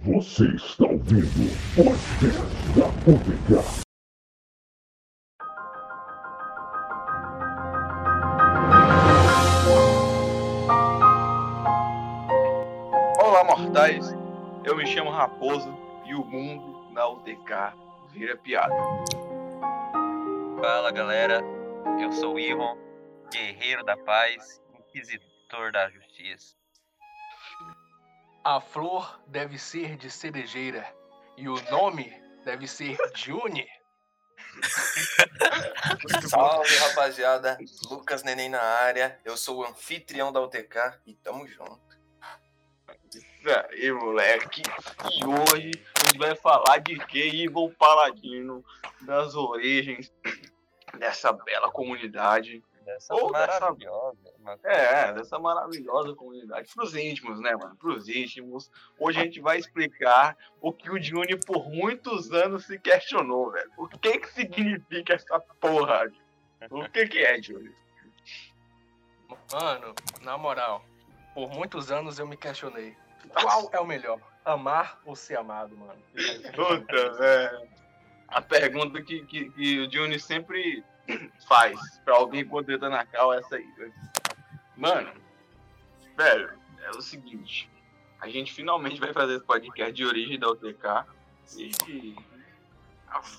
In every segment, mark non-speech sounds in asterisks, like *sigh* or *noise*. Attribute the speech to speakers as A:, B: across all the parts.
A: Você está ouvindo o podcast da UTK.
B: Olá, mortais. Eu me chamo Raposo e o mundo na UTK vira piada.
C: Fala galera, eu sou o Iron, guerreiro da paz, inquisitor da justiça.
D: A flor deve ser de cerejeira e o nome deve ser Juni. *laughs*
E: Salve rapaziada, Lucas Neném na área, eu sou o anfitrião da UTK e tamo junto.
B: Isso aí, moleque. E hoje a gente vai falar de que Evil Paladino, das origens dessa bela comunidade.
C: Dessa
B: Ou
C: maravilhosa.
B: É, dessa maravilhosa comunidade. Pros íntimos, né, mano? Pros íntimos. Hoje a gente vai explicar o que o Juni por muitos anos se questionou, velho. O que que significa essa porra? O que que é, Juni?
D: Mano, na moral, por muitos anos eu me questionei. Qual é o melhor? Amar ou ser amado, mano?
B: Puta, é. A pergunta que, que, que o Juni sempre faz pra alguém entra na cal essa aí. velho. Mano, velho, é o seguinte. A gente finalmente vai fazer esse podcast de origem da UTK. E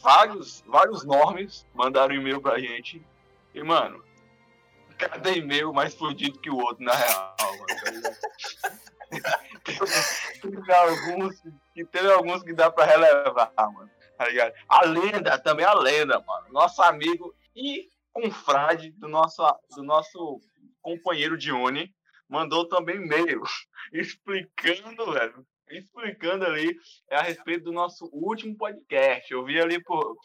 B: vários, vários normes mandaram e-mail pra gente. E, mano, cada e-mail mais fudido que o outro, na real, mano. tá *laughs* teve alguns que teve alguns que dá pra relevar, mano. Tá ligado? A lenda, também a lenda, mano. Nosso amigo e confrade do nosso, do nosso companheiro Dione mandou também e-mail *laughs* explicando, velho. Explicando ali é, a respeito do nosso último podcast. Eu vi ali por,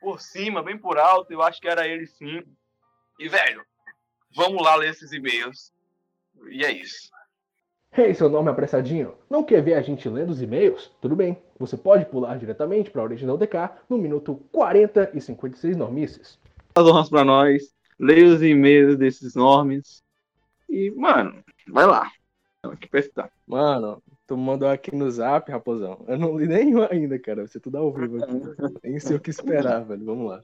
B: por cima, bem por alto, eu acho que era ele sim. E, velho, vamos lá ler esses e-mails. E é isso.
F: Ei, seu nome apressadinho? Não quer ver a gente lendo os e-mails? Tudo bem, você pode pular diretamente para a Original DK no minuto 40 e 56 normices.
B: As *laughs* honras pra nós, leia os e-mails desses nomes e, mano, vai lá. Que prestar.
F: Mano, tu mandou aqui no zap, raposão. Eu não li nenhum ainda, cara. Ser tudo ao vivo aqui. *laughs* Nem sei o que esperar, velho. Vamos lá.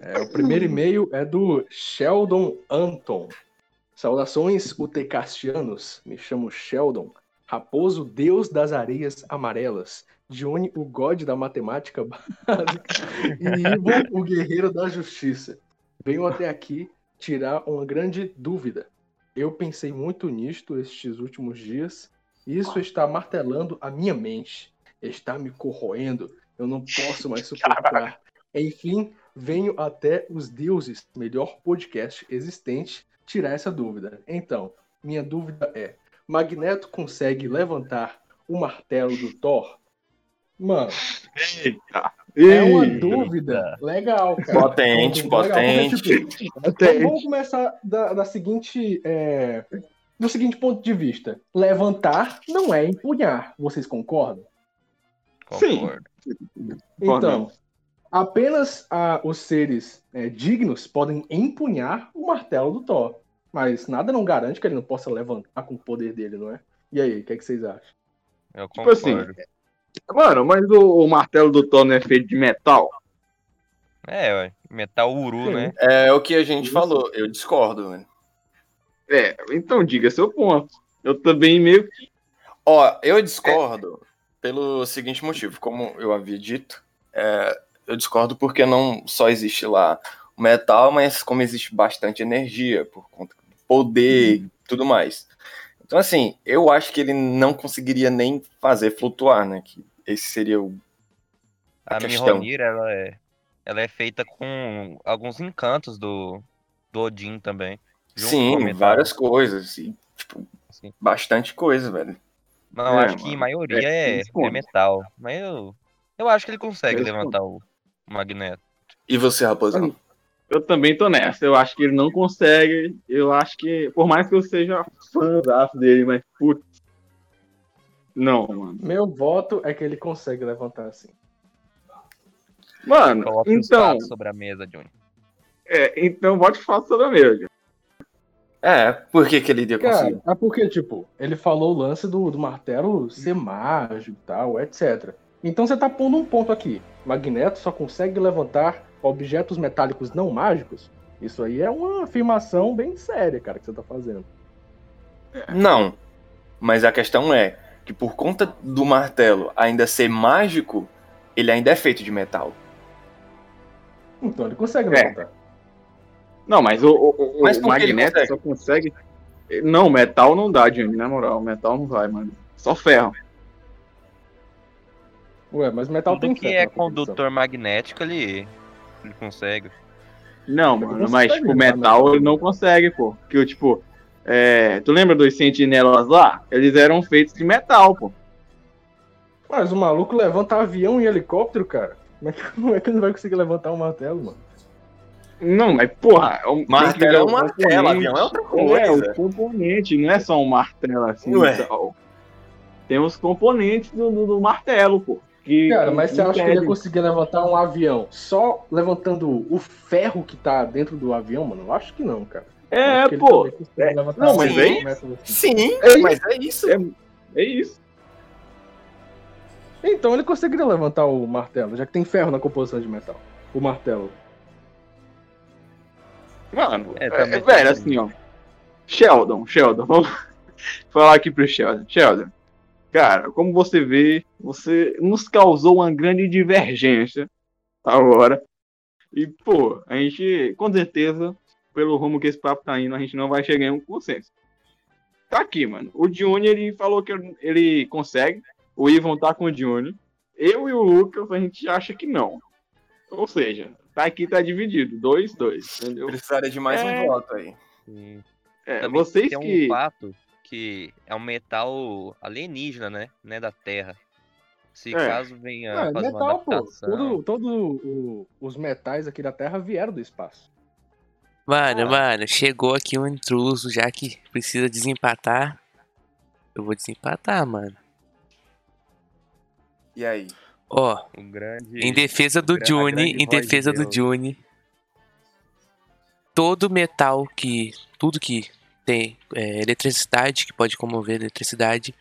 F: É, o primeiro e-mail é do Sheldon Anton. Saudações UTCastianos. Me chamo Sheldon. Raposo, deus das areias amarelas. Johnny, o god da matemática *laughs* básica. E Ivo, o guerreiro da justiça. Venho até aqui tirar uma grande dúvida. Eu pensei muito nisto estes últimos dias. Isso está martelando a minha mente. Está me corroendo. Eu não posso mais *laughs* suportar. Enfim, venho até os deuses, melhor podcast existente, tirar essa dúvida. Então, minha dúvida é: Magneto consegue levantar o martelo do Thor? Mano,
B: Eita!
F: é uma dúvida legal, cara.
E: Potente,
F: legal, porque,
E: potente.
F: tipo, então, vamos começar da, da seguinte, é, do seguinte ponto de vista: levantar não é empunhar. Vocês concordam?
B: Sim.
C: Concordo.
F: Então, apenas ah, os seres é, dignos podem empunhar o martelo do Thor. Mas nada não garante que ele não possa levantar com o poder dele, não é? E aí, o que, é que vocês acham?
C: Eu
B: Tipo assim,
C: concordo.
B: Mano, mas o, o martelo do Thor não é feito de metal?
C: É, ué, metal uru,
F: Sim.
C: né?
E: É o que a gente
B: Isso.
E: falou, eu discordo, mano.
B: É, então diga seu ponto. Eu também meio que.
E: Ó, eu discordo pelo seguinte motivo, como eu havia dito, é, eu discordo porque não só existe lá o metal, mas como existe bastante energia por conta do poder e tudo mais. Então, assim, eu acho que ele não conseguiria nem fazer flutuar, né? Que esse seria o.
C: A,
E: A.
C: Mjolnir, ela é, ela é feita com alguns encantos do, do Odin também.
E: Sim, várias coisas. E, tipo,
C: Sim.
E: bastante coisa, velho.
C: Não, eu
B: É,
C: acho que a maioria
B: é
C: é, é metal. Mas eu, eu acho que ele consegue
B: Esse
C: levantar o Magneto.
E: E você, raposão?
B: Eu também tô nessa. Eu acho que ele não consegue. Eu acho que. Por mais que eu seja fãzaço dele, mas putz. Não, mano.
F: Meu voto é que ele consegue levantar assim.
B: Mano,
C: Coloca
B: então.
C: sobre a mesa, Johnny.
B: É, então bote fato sobre a mesa.
E: É, por que, que ele iria
F: Cara,
E: conseguir?
F: é porque, tipo, ele falou o lance do, do martelo ser mágico e tal, etc. Então você tá pondo um ponto aqui. Magneto só consegue levantar objetos metálicos não mágicos? Isso aí é uma afirmação bem séria, cara, que você tá fazendo.
E: Não. Mas a questão é que por conta do martelo ainda ser mágico, ele ainda é feito de metal.
F: Então ele consegue
B: É.
F: levantar.
B: Não, mas o, o, o
E: Mas
B: Magneto só consegue. Não, metal não dá, Johnny, na moral. Metal não vai, mano. Só ferro.
F: Ué, mas metal
C: Tudo
F: tem
C: que é condutor magnético, ele, ele consegue.
B: Não, mano,
F: consegue
B: mas tipo, metal
F: metal.
B: ele não consegue, pô. Que tipo. É, tu lembra dos sentinelas lá? Eles eram feitos de metal, pô.
F: Mas o maluco levanta avião e helicóptero, cara. Como é que, *laughs* como é que ele vai conseguir levantar um martelo, mano?
B: Não, mas porra. é um-
E: Martelo é
B: o
E: um martelo,
B: componente.
E: avião é outra
B: É,
E: coisa.
B: o componente, não é só um martelo assim.
E: Ué.
B: tal. Tem os componentes do, do, do martelo, pô. Que,
F: Cara, mas você acha que ele ia conseguir levantar um avião só levantando o ferro que tá dentro do avião, mano? Eu acho que não, cara.
B: É, pô. É, não, mas
E: aí-
F: método assim.
E: Sim,
B: É
E: mas é isso.
B: É, é isso.
F: Então ele conseguiria levantar o martelo, já que tem ferro na composição de metal. O martelo.
B: Mano,
C: É,
B: é, é,
C: tem
B: velho,
C: isso.
B: assim, ó. Sheldon, Sheldon, *laughs* vamos falar aqui pro Sheldon. Sheldon, cara, como você vê, você nos causou uma grande divergência agora. E, pô, a gente, com certeza, pelo rumo que esse papo tá indo, a gente não vai chegar em um consenso. Tá aqui, mano. O Dione, ele falou que ele consegue. O Ivan tá com o Dione. Eu e o Lucas, a gente acha que não. Ou seja, tá aqui, tá dividido. Dois, dois, entendeu?
E: Precisaria de mais
B: É.
E: um voto aí.
C: Sim.
B: É,
C: Também
B: vocês
C: tem um
B: que.
C: fato que é um metal alienígena, né? Né da Terra. Se
B: É.
C: caso venha
F: Ah,
C: fazer uma
F: metal, pô.
C: adaptação...
F: Todo, todo o- os metais aqui da Terra vieram do espaço.
G: Mano,
C: Ah.
G: mano, chegou aqui um intruso, já que precisa desempatar. Eu vou desempatar, mano.
E: E aí?
G: Ó,
C: Um grande...
G: em defesa do
C: gra- a
G: Juni,
C: grande
G: em defesa do
C: Deus.
G: Juni, todo metal que. Tudo que tem é, eletricidade, que pode comover eletricidade,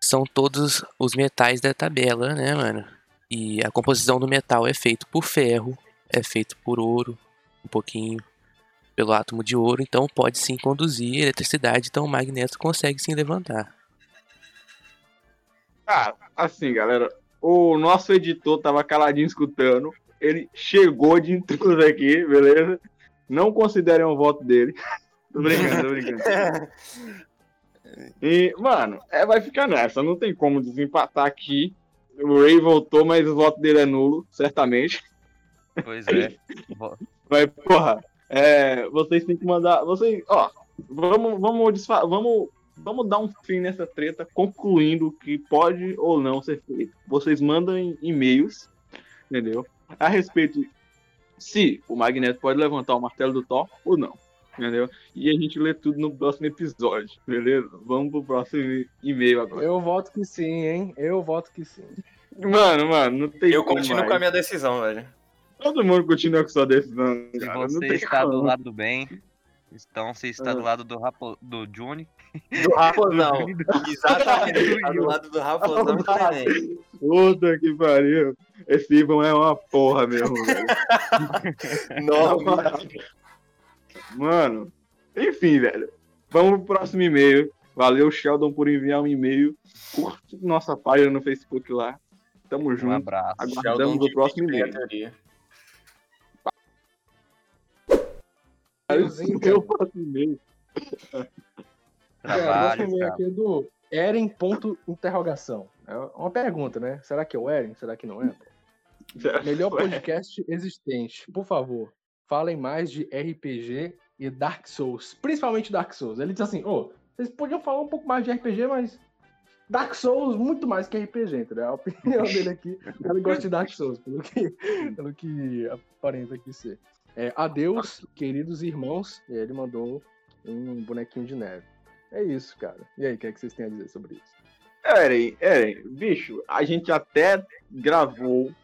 G: são todos os metais da tabela, né, mano? E a composição do metal é feito por ferro, é feito por ouro, um pouquinho pelo átomo de ouro, então pode sim conduzir eletricidade, então o magneto consegue sim levantar.
B: Ah, assim, galera. O nosso editor tava caladinho escutando. Ele chegou de intruso aqui, beleza? Não considerem o voto dele. *laughs* tô brincando, tô brincando. E, mano, é, vai ficar nessa. Não tem como desempatar aqui. O Ray voltou, mas o voto dele é nulo, certamente.
C: Pois é. *laughs*
B: Mas, porra, é, vocês têm que mandar. Vocês, ó, vamos, vamos, desfa- vamos, vamos dar um fim nessa treta, concluindo o que pode ou não ser feito. Vocês mandam e-mails, entendeu? A respeito se o Magneto pode levantar o martelo do Thor ou não, entendeu? E a gente lê tudo no próximo episódio, beleza? Vamos pro próximo e-mail agora.
F: Eu voto que sim, hein? Eu voto que sim.
B: Mano, mano, não tem
E: Eu
B: como
E: continuo
B: mais.
E: com a minha decisão, velho.
B: Todo mundo continua com sua decisão,
C: Se
B: cara. Não
C: você está do
B: como.
C: lado do bem, então você está do
B: Ah.
C: lado do, Rapo... do Juni.
E: Do Raposão. *laughs* *laughs* Exatamente. Tá do lado do Raposão do Neném.
B: Puta que pariu. Esse Ivan é uma porra mesmo. *laughs*
E: Nossa.
B: Mano, enfim, velho. Vamos pro próximo e-mail. Valeu, Sheldon, por enviar um e-mail. Curte nossa página no Facebook lá. Tamo
C: Um
B: junto.
C: abraço.
B: Aguardamos o próximo e-mail. E-mail.
F: Cara, o
C: Trabalho,
F: próximo e-mail
C: cara.
F: aqui é do Eren ponto interrogação. É uma pergunta, né? Será que é o Eren? Será que não é? *laughs* Melhor podcast existente. Por favor, falem mais de RPG e Dark Souls. Principalmente Dark Souls. Ele diz assim, ô, vocês podiam falar um pouco mais de RPG, mas Dark Souls muito mais que RPG, entendeu? A opinião dele aqui, ele gosta de Dark Souls, pelo que, pelo que aparenta aqui ser. É, adeus, queridos irmãos. E aí ele mandou um bonequinho de neve. É isso, cara. E aí, o que, é que vocês têm a dizer sobre isso?
B: Eren, Eren, bicho, a gente até gravou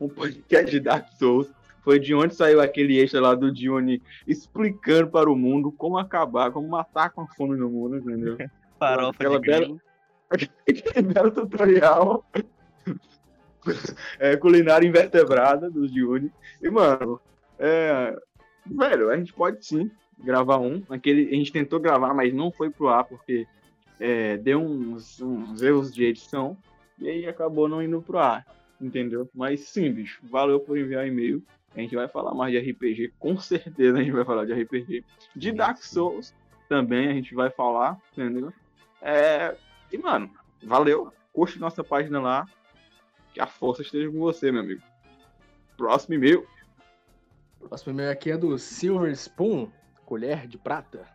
B: um podcast de Dark Souls, foi de onde saiu aquele extra lá do Johnny explicando para o mundo como acabar, como matar com a fome no mundo, entendeu? *laughs*
C: Farofa
B: Aquela
C: de
B: bela-. Aquele *laughs* belo tutorial é, culinária invertebrada do Johnny. E, mano, é, velho, a gente pode sim gravar um. Aquele, a gente tentou gravar, mas não foi pro ar porque é, deu uns, uns erros de edição e aí acabou não indo pro ar, entendeu? Mas sim, bicho, valeu por enviar e-mail. A gente vai falar mais de RPG, com certeza a gente vai falar de RPG. De Dark Souls também a gente vai falar, entendeu? É, e, mano, valeu. Curte nossa página lá. Que a força esteja com você, meu amigo. Próximo e-mail.
F: Próximo e-mail aqui é do Silver Spoon, colher de prata.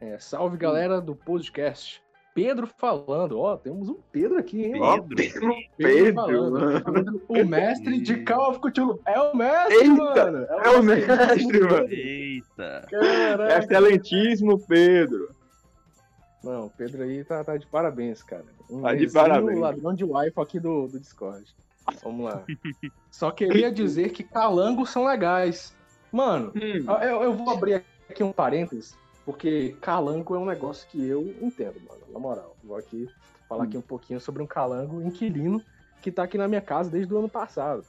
F: É, salve galera do podcast. Pedro falando, ó, temos um Pedro aqui, hein?
B: Ó,
C: Pedro.
B: Pedro,
F: Pedro falando. O mestre de Call of Cthulhu. É o mestre,
B: Eita,
F: mano!
B: É o mestre, mano.
C: Eita.
F: Caraca.
B: Excelentíssimo Pedro.
F: Não, o Pedro aí tá, tá de parabéns, cara. Um
B: Tá de parabéns.
F: ladrão de wife aqui do, do Discord. Vamos lá. Só queria dizer que calangos são legais. Mano,
B: Hum,
F: eu, eu vou abrir aqui um parênteses, porque calango é um negócio que eu entendo, mano. Na moral. Vou aqui falar aqui um pouquinho sobre um calango inquilino que tá aqui na minha casa desde o ano passado.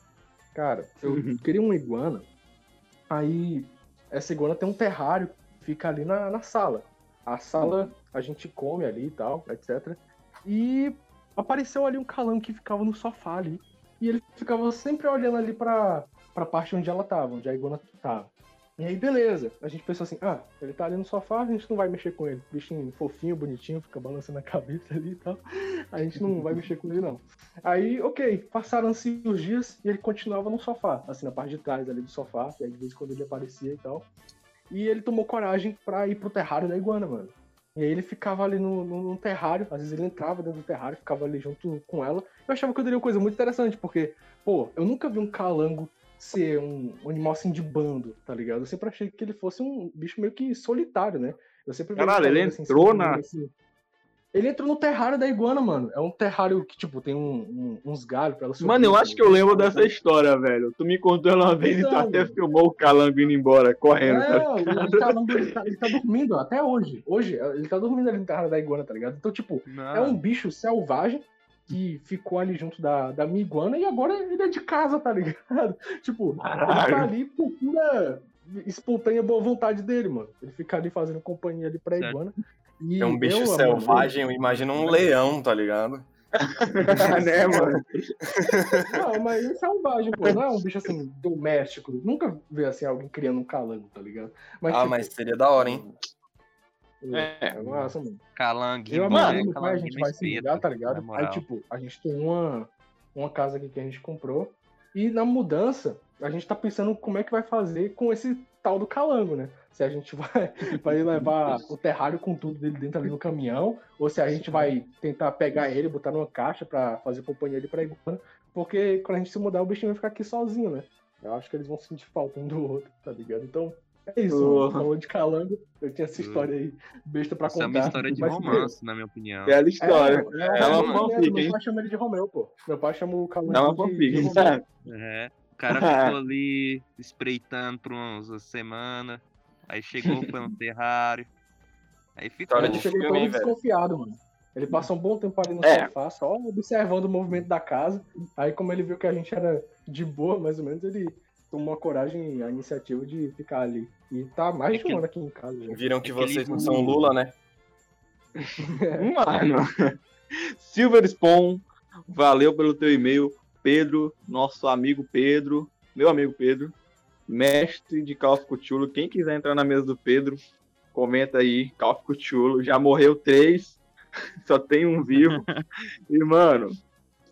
F: Cara, eu
B: Uhum.
F: queria uma iguana. Aí, essa iguana tem um terrário que fica ali na, na sala. A sala a gente come ali e tal, etc. E apareceu ali um calango que ficava no sofá ali. E ele ficava sempre olhando ali pra, pra parte onde ela tava, onde a iguana tava. E aí, beleza. A gente pensou assim, ah, ele tá ali no sofá, a gente não vai mexer com ele. Bichinho fofinho, bonitinho, fica balançando a *laughs* cabeça ali e tal. A gente não vai mexer com ele, não. Aí, ok, passaram-se os dias e ele continuava no sofá, assim, na parte de trás ali do sofá, e aí de vez em quando ele aparecia e tal. E ele tomou coragem pra ir pro terrário da iguana, mano. E aí ele ficava ali no, no, no terrário, às vezes ele entrava dentro do terrário, ficava ali junto com ela. Eu achava que eu teria uma coisa muito interessante, porque, pô, eu nunca vi um calango ser um, um animal assim de bando, tá ligado? Eu sempre achei que ele fosse um bicho meio que solitário, né? Eu sempre
B: Caralho, ele
F: assim,
B: entrou na-
F: assim. Ele entrou no terrário da iguana, mano. É um terrário que, tipo, tem um- um- uns galhos pra ela subir.
B: Mano, eu acho que eu lembro dessa história, velho. Tu me contou ela uma vez e tu
F: Então,
B: até filmou o calango indo embora, correndo. tá
F: É, o calango, ele tá, ele tá dormindo até hoje. Hoje, ele tá dormindo ali no terrário da iguana, tá ligado? Então, tipo,
C: Não.
F: é um bicho selvagem que ficou ali junto da, da minha iguana e agora ele é de casa, tá ligado? *laughs* Tipo, ele
B: Caralho.
F: tá ali por pura espontânea boa vontade dele, mano. Ele fica ali fazendo companhia ali pra
C: Certo.
F: iguana. E
E: É um bicho
F: eu, mano,
E: selvagem, eu imagino um leão, tá ligado? *laughs* *laughs*
B: né, mano?
F: Não, mas é selvagem, pô. Não é um bicho assim, doméstico. Nunca vi assim alguém criando um calango, tá ligado? Mas,
E: Ah,
F: tipo,
E: mas seria da hora, hein?
B: É.
F: É mano.
C: Calangue,
F: Eu
C: mano,
F: minha
C: é
F: pai, a gente vai se mudar, tá ligado? Aí, tipo, a gente tem uma, uma casa aqui que a gente comprou. E na mudança, a gente tá pensando como é que vai fazer com esse tal do calango, né? Se a gente *laughs* vai, vai levar o terrário com tudo dele dentro ali no caminhão, ou se a gente vai tentar pegar ele, botar numa caixa pra fazer companhia ali pra iguana. Porque quando a gente se mudar, o bichinho vai ficar aqui sozinho, né? Eu acho que eles vão sentir falta um do outro, tá ligado? Então, é isso,
B: Oh.
F: Falando de calango, eu tinha essa história aí, besta pra
C: Isso é
F: contar.
C: uma história de romance, na minha opinião.
B: Bela história.
F: é,
B: É
F: é
B: uma
F: uma
B: fanfic,
F: Meu pai chama ele de Romeu, pô. Meu pai chama o Calango
B: É uma fanfic.
F: Romeu.
C: É. O cara ficou *laughs* ali espreitando por umas semanas. Aí chegou, foi no terrário. Aí ficou.
E: História
F: Ele
E: de
F: chegou todo
E: velho?
F: desconfiado, mano. Ele passou um bom tempo ali no
B: É.
F: sofá, só observando o movimento da casa. Aí, como ele viu que a gente era de boa, mais ou menos, ele tomou a coragem e a iniciativa de ficar ali. E tá mais de um ano aqui em casa já.
E: Viram que
C: Aquele-
E: vocês não são Lula, né? *laughs*
B: Mano. *laughs* Silver Spawn, valeu pelo teu e-mail. Pedro, nosso amigo Pedro, meu amigo Pedro, mestre de Call of Cthulhu. Quem quiser entrar na mesa do Pedro, comenta aí, Call of Cthulhu. Já morreu três, *laughs* só tem um vivo. E, mano,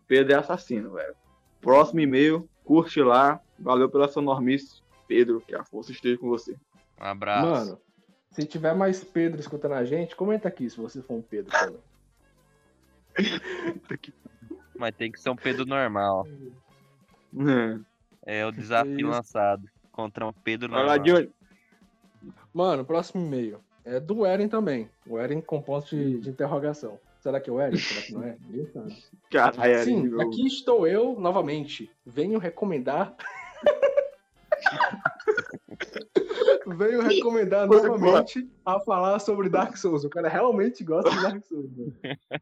B: Pedro é assassino, velho. Próximo e-mail, curte lá. Valeu pela sua normice, Pedro, que a força esteja com você.
C: Um abraço.
F: Mano, se tiver mais Pedro escutando a gente, comenta aqui se você for um Pedro também. *laughs*
C: Mas tem que ser um Pedro normal. É o desafio
F: Isso.
C: lançado contra um Pedro
B: Vai lá,
C: normal.
B: Johnny.
F: Mano, próximo e-mail. É do Eren também. O Eren com ponto de, de interrogação. Será que é o Eren? Será que não é?
B: Caralho,
F: Sim,
B: meu.
F: aqui estou eu novamente. Venho recomendar. *laughs* Veio recomendar
B: Foi
F: novamente a falar sobre Dark Souls. O cara realmente gosta de Dark Souls.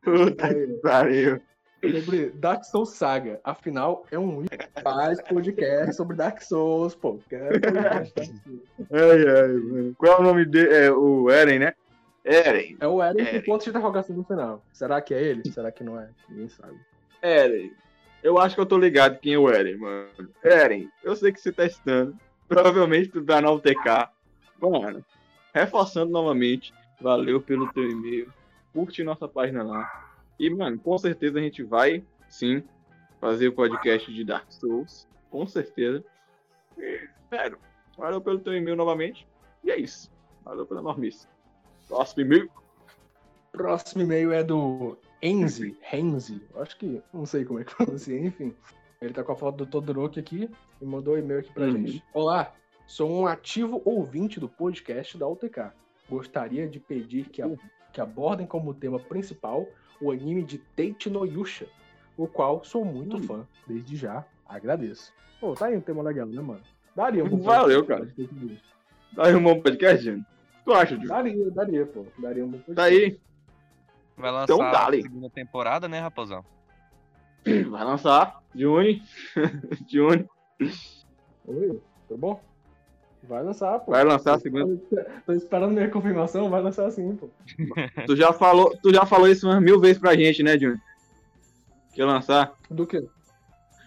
B: Puta que pariu.
F: Sobre Dark Souls Saga. Afinal, é um faz podcast sobre Dark Souls, pô. Quero podcast de Dark Souls. *laughs*
B: Ai, ai, mano. Qual é o nome dele? É o Eren, né? Eren.
F: É o Eren
B: Eren.
F: com ponto de interrogação no final. Será que é ele? Será que não é? Ninguém sabe.
B: Eren. Eu acho que eu tô ligado quem é o Eren, mano. Eren, eu sei que você tá estando. Provavelmente tu tá na UTK. Mano, reforçando novamente, valeu pelo teu e-mail. Curte nossa página lá. E, mano, com certeza a gente vai, sim, fazer o podcast de Dark Souls. Com certeza. E, sério, valeu pelo teu e-mail novamente. E é isso. Valeu pela normice. Próximo e-mail.
F: Próximo e-mail é do Enzi, Renzi, acho que não sei como é que *laughs* pronuncia, enfim. Ele tá com a foto do Todoroki aqui e mandou um e-mail aqui pra
B: Uhum.
F: gente. Olá, sou um ativo ouvinte do podcast da UTK. Gostaria de pedir que, a- que abordem como tema principal o anime de Teichi no Yusha, o qual sou muito
B: Hum.
F: fã. Desde já, agradeço. Pô, tá aí um tema legal, né, mano? Daria um bom
B: Valeu,
F: no Yusha.
B: Tá um bom podcast, Jânio? Tu acha, Júlio?
F: Daria, daria, pô. Daria um bom.
B: Tá aí.
C: Vai lançar
B: Então
C: a segunda temporada, né, Raposão? *clears throat*
B: Vai lançar. Juni. *laughs* Juni.
F: Oi, tudo bom? Vai lançar, pô.
B: Vai lançar a segunda.
F: Tô esperando minha confirmação, vai lançar sim, pô. *laughs*
B: Tu já falou, tu já falou isso umas mil vezes pra gente, né, Juni? Que ia lançar.
F: Do quê?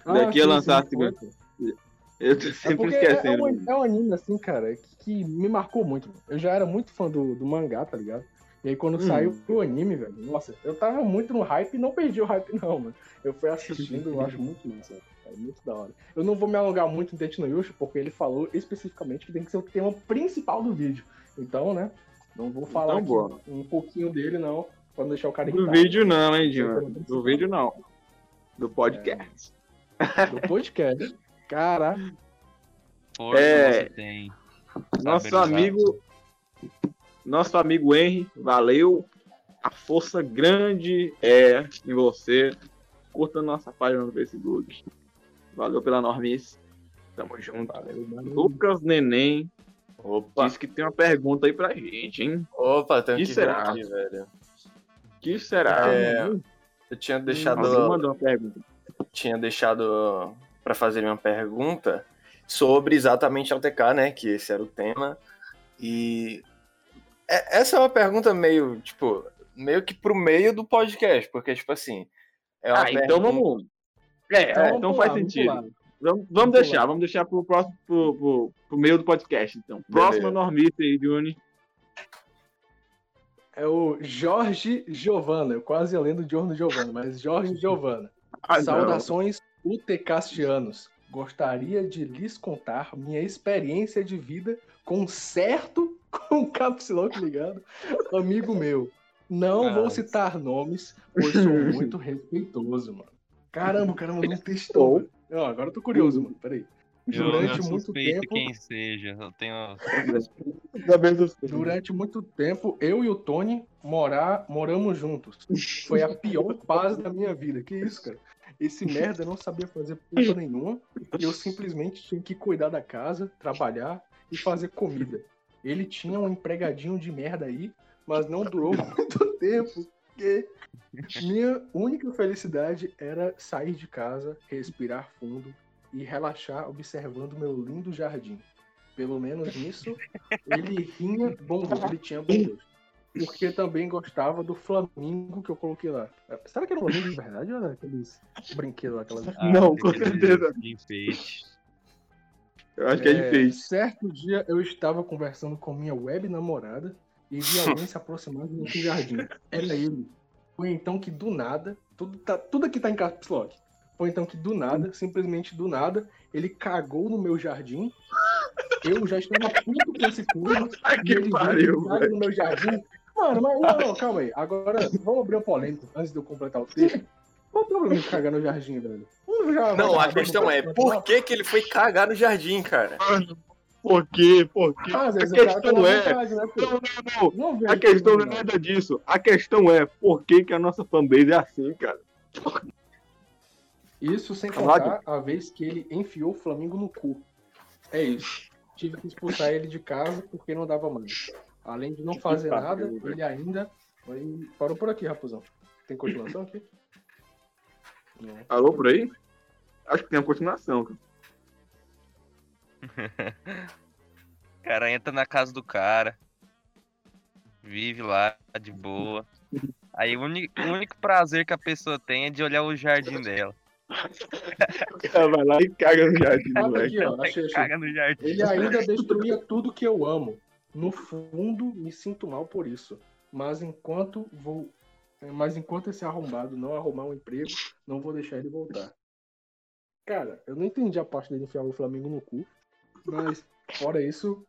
B: Daqui a
F: sim,
B: lançar
F: sim,
B: a segunda.
F: foi.
B: Eu tô
F: É
B: sempre
F: é,
B: esquecendo.
F: é, um, é um anime, assim, cara, que, que me marcou muito. Eu já era muito fã do, do mangá, tá ligado? E aí quando
B: Hum.
F: saiu o anime, velho, nossa, eu tava muito no hype e não perdi o hype, *laughs* não, mano. Eu fui assistindo, eu acho muito massa. É muito da hora. Eu não vou me alongar muito em Tete no Yusha, porque ele falou especificamente que tem que ser o tema principal do vídeo. Então, né, não vou falar
B: Então,
F: um pouquinho dele, não, pra não deixar o cara
B: Do
F: irritado.
B: vídeo não, hein, Juni? Do vídeo não. Do podcast.
F: Do podcast. *laughs* Caraca.
C: Força
B: É.
C: você tem.
B: Nosso
C: Saber usar.
B: amigo. Nosso amigo Henry, valeu. A força grande é em você. Curta nossa página no Facebook. Valeu pela normice. Tamo junto. Lucas Neném
E: Opa,
B: disse que tem uma pergunta aí pra gente, hein?
E: opa, tem
B: Que
E: que,
B: será?
E: aqui, velho.
B: que será?
E: É, eu tinha deixado,
B: Alguém mandou uma pergunta.
E: tinha deixado para fazer uma pergunta sobre exatamente a UTK, né? Que esse era o tema. E é- essa é uma pergunta meio, tipo, meio que pro meio do podcast, porque, tipo assim. É uma
B: Ah, então
E: pergunta-
B: vamos. É, então,
F: vamos pular,
B: faz sentido. Vamos, vamos
F: Vamos
B: deixar,
F: pular.
B: vamos deixar pro próximo, pro, pro, pro meio do podcast, então. Próxima normice aí, Juni.
F: É o Jorge Giovanna. Eu quase ia lendo Giorno Giovanna, mas Jorge Giovanna.
B: Ah, não.
F: Saudações UTCastianos. Gostaria de lhes contar minha experiência de vida com certo, *laughs* com caps lock ligado, amigo meu. Não vou
C: Nossa.
F: citar nomes, pois sou muito respeitoso, mano. Caramba, o cara mandou um textão. velho. Não, agora eu tô curioso, mano. Peraí.
C: Eu,
F: Durante
C: eu
F: muito
C: suspeito
F: tempo.
C: quem seja. Eu tenho.
F: Durante muito tempo, eu e o Tony morar, moramos juntos. Foi a pior *laughs* fase da minha vida. Que isso, cara? Esse *laughs* merda não sabia fazer porra nenhuma. E eu simplesmente tinha que cuidar da casa, trabalhar e fazer comida. Ele tinha um empregadinho de merda aí, mas não durou *laughs* muito tempo. Porque minha única felicidade era sair de casa, respirar fundo e relaxar observando meu lindo jardim. Pelo menos nisso, ele rinha bom ele tinha bom gosto. Porque também gostava do Flamingo que eu coloquei lá. Será que era o Flamingo de verdade ou era aqueles brinquedos lá? Aquelas...
B: Não,
C: tem
B: com certeza.
C: enfeite.
B: Eu acho que é difícil.
F: Certo dia eu estava conversando com minha web namorada e vi alguém se aproximando do nosso jardim. Era ele. Foi então que do nada, tudo, tá, tudo aqui tá em caps lock. Foi então que do nada, simplesmente do nada, ele cagou no meu jardim. Eu já estava puto com esse curso.
B: Ai,
F: E
B: que
F: ele
B: pariu,
F: no meu jardim. Mano, mas não, não, calma aí. Agora, vamos abrir uma polêmica antes de eu completar o texto. Qual o problema de cagar no jardim, velho? Já-
E: Não, a questão é, por que, que ele foi cagar no jardim, cara?
B: Por quê? Por quê?
F: Ah,
B: A
F: o tá
B: questão
F: na
B: é-
F: vontade, né?
B: Não, não, não. A questão não é nada disso. A questão é por que, que a nossa fanbase é assim, cara.
F: Isso sem contar a vez que ele enfiou o Flamengo no cu. É isso. Tive que expulsar ele de casa porque não dava mais. Além de não fazer
B: pariu,
F: nada,
B: velho.
F: ele ainda. Foi... Parou por aqui, Raposão. Tem continuação aqui? Não.
B: Alô por aí? Acho que tem uma continuação, cara.
C: O *laughs* cara entra na casa do cara, vive lá de boa. Aí o único, o único prazer que a pessoa tem é de olhar o jardim dela. *laughs*
B: O cara vai lá e caga no jardim, moleque.
F: aqui, ó. Achei, achei.
C: Caga no jardim.
F: Ele ainda destruía tudo que eu amo. No fundo, me sinto mal por isso. Mas enquanto vou. Mas enquanto esse arrombado não arrumar um emprego, não vou deixar ele voltar. Cara, eu não entendi a parte dele enfiar o Flamengo no cu. Mas, fora isso,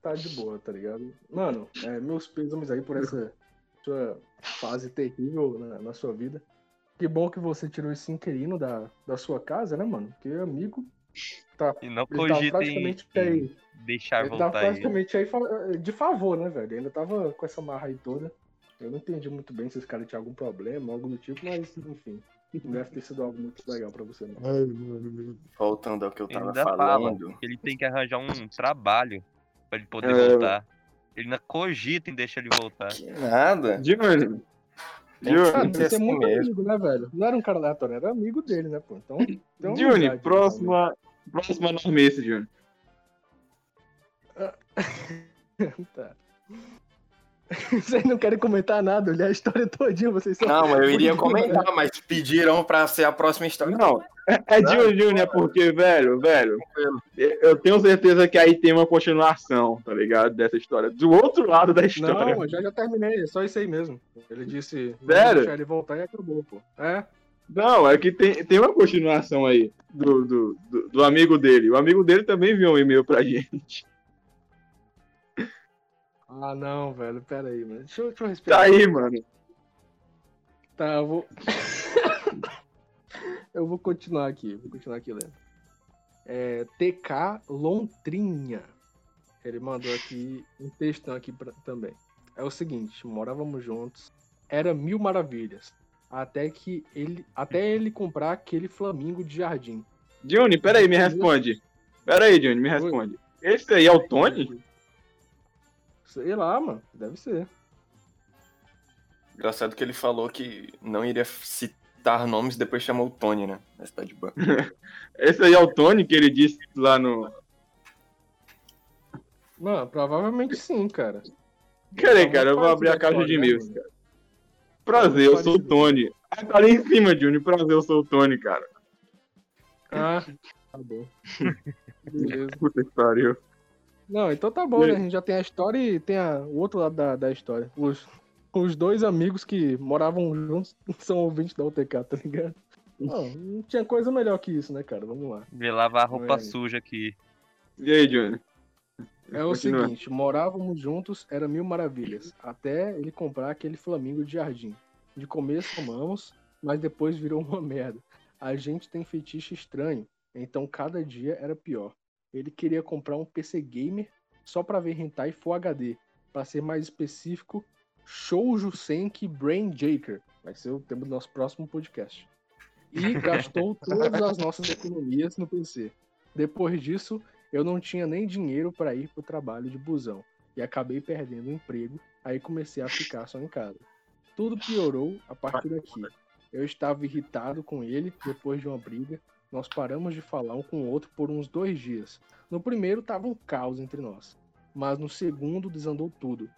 F: tá de boa, tá ligado? Mano, é, meus pêsames aí por essa sua fase terrível na, na sua vida. Que bom que você tirou esse inquilino da, da sua casa, né, mano? Porque amigo. Tá,
C: E não
F: ele tava
C: cogita em,
F: praticamente
C: deixar
F: Ele tava
C: voltar ele.
F: praticamente aí fa- de favor, né, velho? Ainda tava com essa marra aí toda. Eu não entendi muito bem se esse cara tinha algum problema, algo do tipo, mas enfim. Não deve ter sido algo muito legal pra você, não.
E: Voltando ao que eu
C: Ele
E: tava
C: fala
E: falando.
C: que ele tem que arranjar um trabalho pra ele poder
B: É.
C: voltar. Ele não cogita em deixar ele voltar.
E: Que nada. Tem que
F: Ah, você é
E: assim
F: muito
E: mesmo.
F: amigo, né, velho? Não era um cara aleatório, era amigo dele, né, pô? Então. então
B: Johnny,
F: amizade,
B: próxima. Próxima normice, Johnny.
F: Tá. Vocês não querem comentar nada, olhar a história todinha, vocês são.
E: Não, eu iria comentar, mas pediram pra ser a próxima história.
B: Não, é, é Johnny, Johnny, é porque, velho, velho, eu tenho certeza que aí tem uma continuação, tá ligado? Dessa história. Do outro lado da história.
F: Não, eu já, já terminei, é só isso aí mesmo. Ele disse, "Vou
B: Sério?
F: deixar ele voltar e acabou, pô. É,
B: Não, é que tem, tem uma continuação aí do, do, do, do amigo dele. O amigo dele também enviou um e-mail pra *laughs* gente.
F: Ah, não, velho, pera aí, mano. Deixa eu, deixa eu respirar.
B: Tá aí, mano.
F: Tá, eu vou. *laughs* eu vou continuar aqui, vou continuar aqui lendo. É, TK Lontrinha. Ele mandou aqui um textão aqui pra- também. É o seguinte, morávamos juntos, era mil maravilhas. Até que ele. Até ele comprar aquele flamingo de jardim.
B: Johnny, peraí, me responde. Peraí, Johnny, me responde. Esse aí é o Tony?
F: Sei lá, mano. Deve ser.
E: Engraçado que ele falou que não iria citar nomes, depois chamou o Tony, né? Mas tá de boa. *laughs*
B: Esse aí é o Tony que ele disse lá no.
F: Mano, provavelmente sim, cara.
B: Peraí,
F: Tá
B: cara, eu vou abrir a caixa de e-mails,
F: né,
B: cara. Prazer, eu sou o. Tony. Ah, tá ali em cima, Johnny. Prazer, eu sou o Tony, cara.
F: Ah, tá bom. *laughs* Beleza.
B: Puta que pariu.
F: Não, então tá bom, né? A gente já tem a história e tem a- o outro lado da, da história. Os, os dois amigos que moravam juntos *laughs* são ouvintes da UTK, tá ligado? Não, não tinha coisa melhor que isso, né, cara? Vamos lá.
C: Vê lavar roupa
F: É.
C: suja aqui.
B: E aí, Johnny?
F: É o
B: Continua.
F: seguinte, morávamos juntos, era mil maravilhas, até ele comprar aquele flamingo de jardim. De começo amamos, mas depois virou uma *laughs* merda. A gente tem fetiche estranho, então cada dia era pior. Ele queria comprar um PC gamer só pra ver hentai Full HD, Pra ser mais específico, Shoujo Senki Brain Jaker. Vai ser o tema do nosso próximo podcast. E *laughs* gastou todas as nossas economias no PC. Depois disso, eu não tinha nem dinheiro para ir pro trabalho de busão e acabei perdendo o emprego, aí comecei a ficar só em casa. Tudo piorou a partir daqui. Eu estava irritado com ele depois de uma briga. Nós paramos de falar um com o outro por uns dois dias. No primeiro tava um caos entre nós, mas no segundo desandou tudo.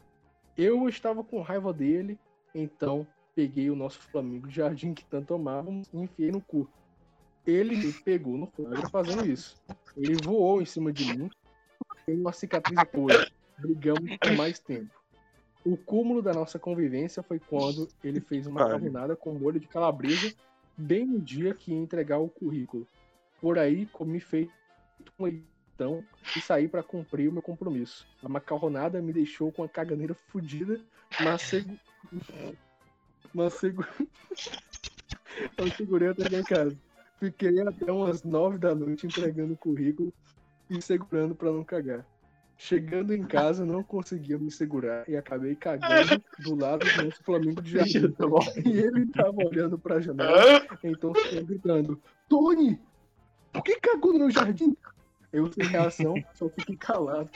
F: Eu estava com raiva dele, então peguei o nosso Flamengo jardim que tanto amávamos e enfiei no cu. Ele me pegou no flagra fazendo isso. Ele voou em cima de mim, tem uma cicatriz até hoje. Brigamos por mais tempo. O cúmulo da nossa convivência foi quando ele fez uma macarronada com molho de calabresa bem no dia que ia entregar o currículo. Por aí, comi feito um leitão e saí para cumprir o meu compromisso. A macarronada me deixou com a caganeira fodida, mas segu... mas *laughs* segurei até em casa. Fiquei até umas nove da noite entregando o currículo e segurando para não cagar. Chegando em casa, não conseguia me segurar e acabei cagando do lado do nosso Flamengo de jardim. E ele tava olhando pra janela, então saiu gritando: Tony, por que cagou no meu jardim? Eu sem reação, só fiquei calado.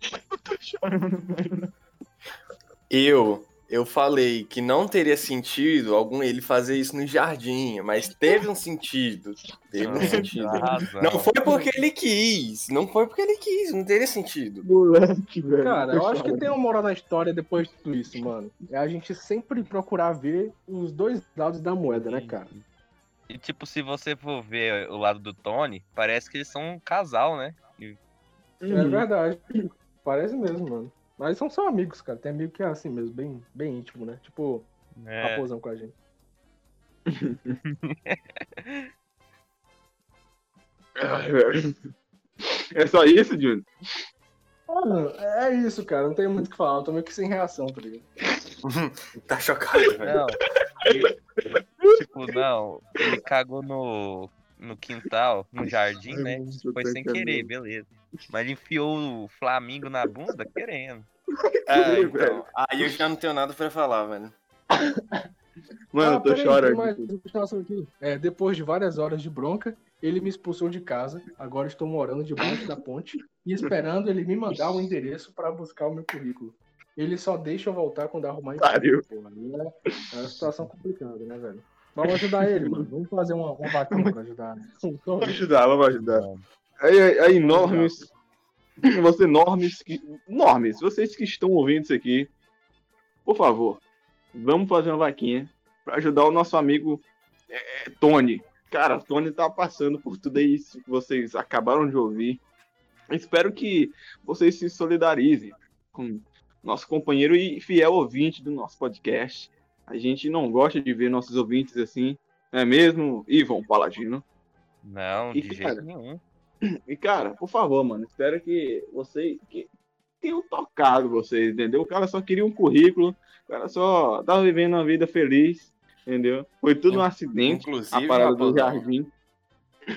F: *laughs*
E: Eu, eu falei que não teria sentido algum ele fazer isso no jardim, mas teve um sentido. Teve um sentido.
C: razão.
E: Não foi porque ele quis, não foi porque ele quis, não teria sentido.
B: Moleque, velho.
F: Cara, eu acho que tem uma moral na história depois de tudo isso, mano. É a gente sempre procurar ver os dois lados da moeda, né, cara?
C: E tipo, se você for ver o lado do Tony, parece que eles são um casal, né?
F: É verdade. Parece mesmo, mano. Mas são só amigos, cara. Tem amigo que é assim mesmo, bem, bem íntimo, né? Tipo,
C: É,
F: raposão com a gente. *laughs*
B: É só isso, Júnior?
F: Mano, é isso, cara. Não tem muito o que falar. Eu tô meio que sem reação, tá ligado? *laughs*
E: Tá chocado, velho.
C: Não. tipo, não. Ele cagou no, no quintal, no jardim, né? Foi sem querer, beleza. Mas ele enfiou o Flamingo na bunda querendo.
E: É, então, aí eu já não tenho nada pra falar, velho.
B: Mano, eu tô
F: Ah, peraí,
B: chorando.
F: É, depois de várias horas de bronca, ele me expulsou de casa. Agora estou morando debaixo da ponte e esperando ele me mandar o endereço para buscar o meu currículo. Ele só deixa eu voltar quando arrumar emprego. É, é uma situação complicada, né, velho? Vamos ajudar ele, mano. Vamos fazer uma, uma vaquinha pra ajudar.
B: Vamos ajudar, vamos ajudar. Aí, aí, aí Normes. *clears throat* Você, Normes, que, Normes, vocês que estão ouvindo isso aqui, por favor, vamos fazer uma vaquinha pra ajudar o nosso amigo é, Tony. Cara, Tony tá passando por tudo isso que vocês acabaram de ouvir. Espero que vocês se solidarizem com nosso companheiro e fiel ouvinte do nosso podcast. A gente não gosta de ver nossos ouvintes assim, não é mesmo, Ivan Paladino?
C: Não,
B: E,
C: de
B: cara,
C: jeito nenhum.
B: E, cara, por favor, mano, espero que vocês que tenham tocado vocês, entendeu? O cara só queria um currículo, o cara só tava vivendo uma vida feliz, entendeu? Foi tudo um acidente,
E: Inclusive,
B: a parada do jardim.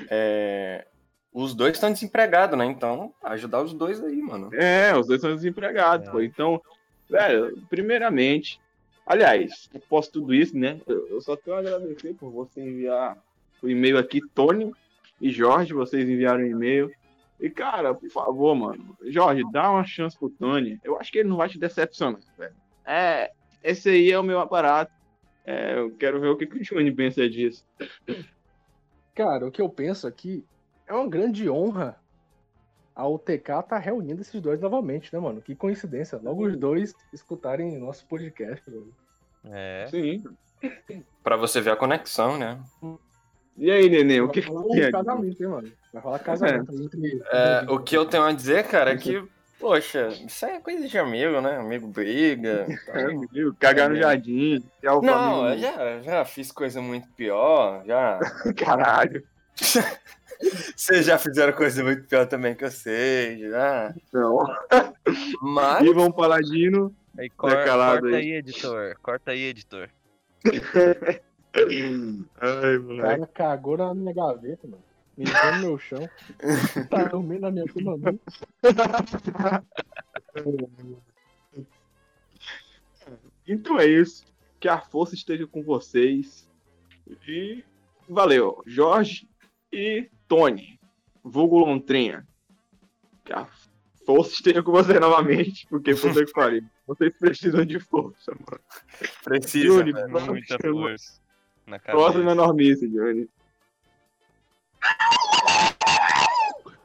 E: é, os dois estão desempregados, né? Então, ajudar os dois aí, mano.
B: É, os dois são desempregados,
C: É.
B: pô. Então, velho, primeiramente, aliás, após tudo isso, né? Eu eu só tenho a agradecer por você enviar o e-mail aqui, Tony e Jorge, vocês enviaram o e-mail. E, cara, por favor, mano, Jorge, dá uma chance pro Tony. Eu acho que ele não vai te decepcionar, velho. É, esse aí é o meu aparato. É, eu quero ver o que, que o Johnny pensa disso.
F: Cara, o que eu penso aqui é uma grande honra a UTK tá reunindo esses dois novamente, né, mano? Que coincidência. Logo os dois escutarem nosso podcast, velho.
C: É.
B: Sim.
E: Pra você ver a conexão, né?
B: E aí, Nenê, o que,
F: Vai
B: que
F: um casamento, hein, mano? Vai rolar casamento entre.
E: É, o que eu tenho a dizer, cara, é que, poxa, isso é coisa de amigo, né? Amigo briga. *laughs* então-
B: Viu? Cagar no jardim. é o
E: Não, já, já fiz coisa muito pior, já. *laughs*
B: Caralho. *laughs*
E: Vocês já fizeram coisa muito pior também que eu sei, já.
B: Não.
E: Mas,
B: Ivan Paladino.
C: Aí, cor-
B: calado
C: corta
B: aí.
C: aí, editor. Corta aí, editor.
B: Ai,
F: O
B: moleque.
F: cara cagou na minha gaveta, mano. Mijou no meu chão. *laughs* Tá dormindo na minha cama.
B: Então é isso. Que a força esteja com vocês. E valeu, Jorge e Tony. Vulgo Lontrinha. Que a força esteja com você novamente. Porque puta que pariu. Vocês precisam de força, mano.
E: precisa,
B: Johnny,
E: velho.
C: Muita
B: próxima-
C: força. Na cabeça.
B: Próxima enormice, Johnny.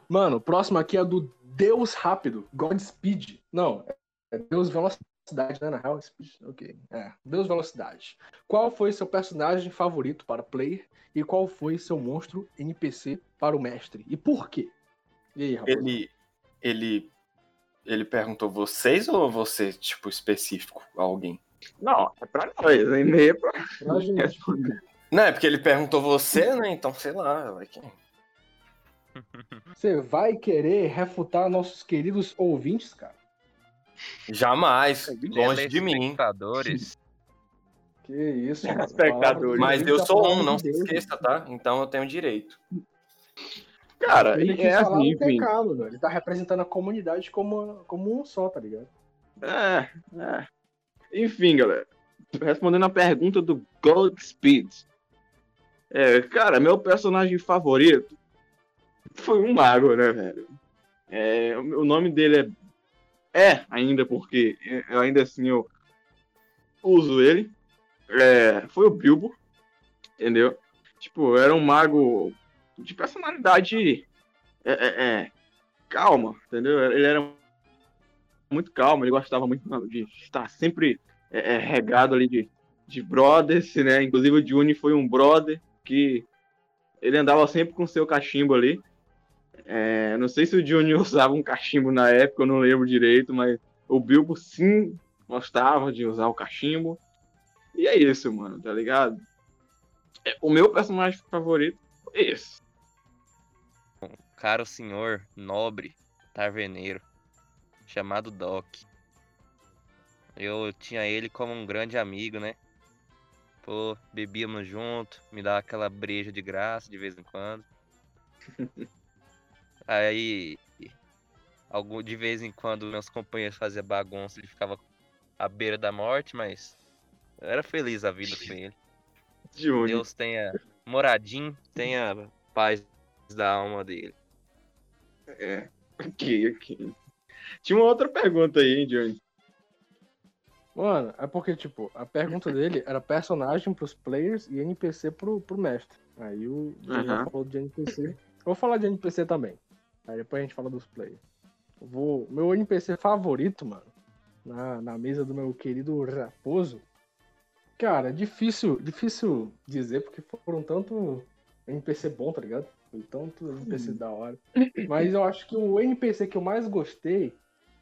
F: Mano, o próximo aqui é do Deus Rápido, Godspeed. Não, é Deus Velocidade, né? Na real, Speed. Ok. É, Deus Velocidade. Qual foi seu personagem favorito para player e qual foi seu monstro NPC para o mestre? E por quê? E aí, rapaz?
E: Ele, ele, ele perguntou vocês ou você, tipo, específico, alguém?
B: Não, é pra nós. É e-mail é pra
F: Pra *laughs* gente.
B: responder.
E: Não, é porque ele perguntou você, né? Então, sei lá, vai que...
F: Você vai querer refutar nossos queridos ouvintes, cara?
E: Jamais, longe de mim.
C: Telespectadores.
F: Que isso, mano.
B: Espectadores.
E: Mas eu sou um, não se esqueça, tá? Então eu tenho direito.
B: Cara,
F: Ele quis
B: é
F: falar
B: assim,
F: pecado, mano. Ele tá representando a comunidade como, como um só, tá ligado?
B: É, é. Enfim, galera. Respondendo a pergunta do Goldspeed. É, cara, meu personagem favorito foi um mago, né, velho? É, o nome dele é, é ainda porque eu, ainda assim eu uso ele. É, foi o Bilbo, entendeu? Tipo, era um mago de personalidade é, é, é, calma, entendeu? Ele era muito calmo, ele gostava muito de estar sempre é, é, regado ali de, de brothers, né? Inclusive o Juni foi um brother que ele andava sempre com seu cachimbo ali. É, não sei se o Juni *laughs* usava um cachimbo na época, eu não lembro direito, mas o Bilbo sim gostava de usar o cachimbo. E é isso, mano, tá ligado? É, o meu personagem favorito é esse.
C: Caro senhor, nobre, taverneiro, chamado Doc. Eu tinha ele como um grande amigo, né? Pô, bebíamos junto, me dava aquela breja de graça de vez em quando. *laughs* Aí, algum, de vez em quando, meus companheiros faziam bagunça, ele ficava à beira da morte, mas eu era feliz a vida com ele. *laughs*
B: Juni.
C: Deus tenha moradinho, tenha paz da alma dele.
B: É. Ok, ok. Tinha uma outra pergunta aí, hein, Johnny?
F: Mano, é porque, tipo, a pergunta dele era personagem pros players e NPC pro, pro mestre. Aí o Diego
B: Aham.
F: falou de NPC. Eu vou falar de NPC também. Aí depois a gente fala dos players. Eu Vou... Meu NPC favorito, mano, na, na mesa do meu querido Raposo. Cara, é difícil, difícil dizer, porque foram tanto NPC bom, tá ligado? Foi tanto NPC da hora. *laughs* Mas eu acho que o NPC que eu mais gostei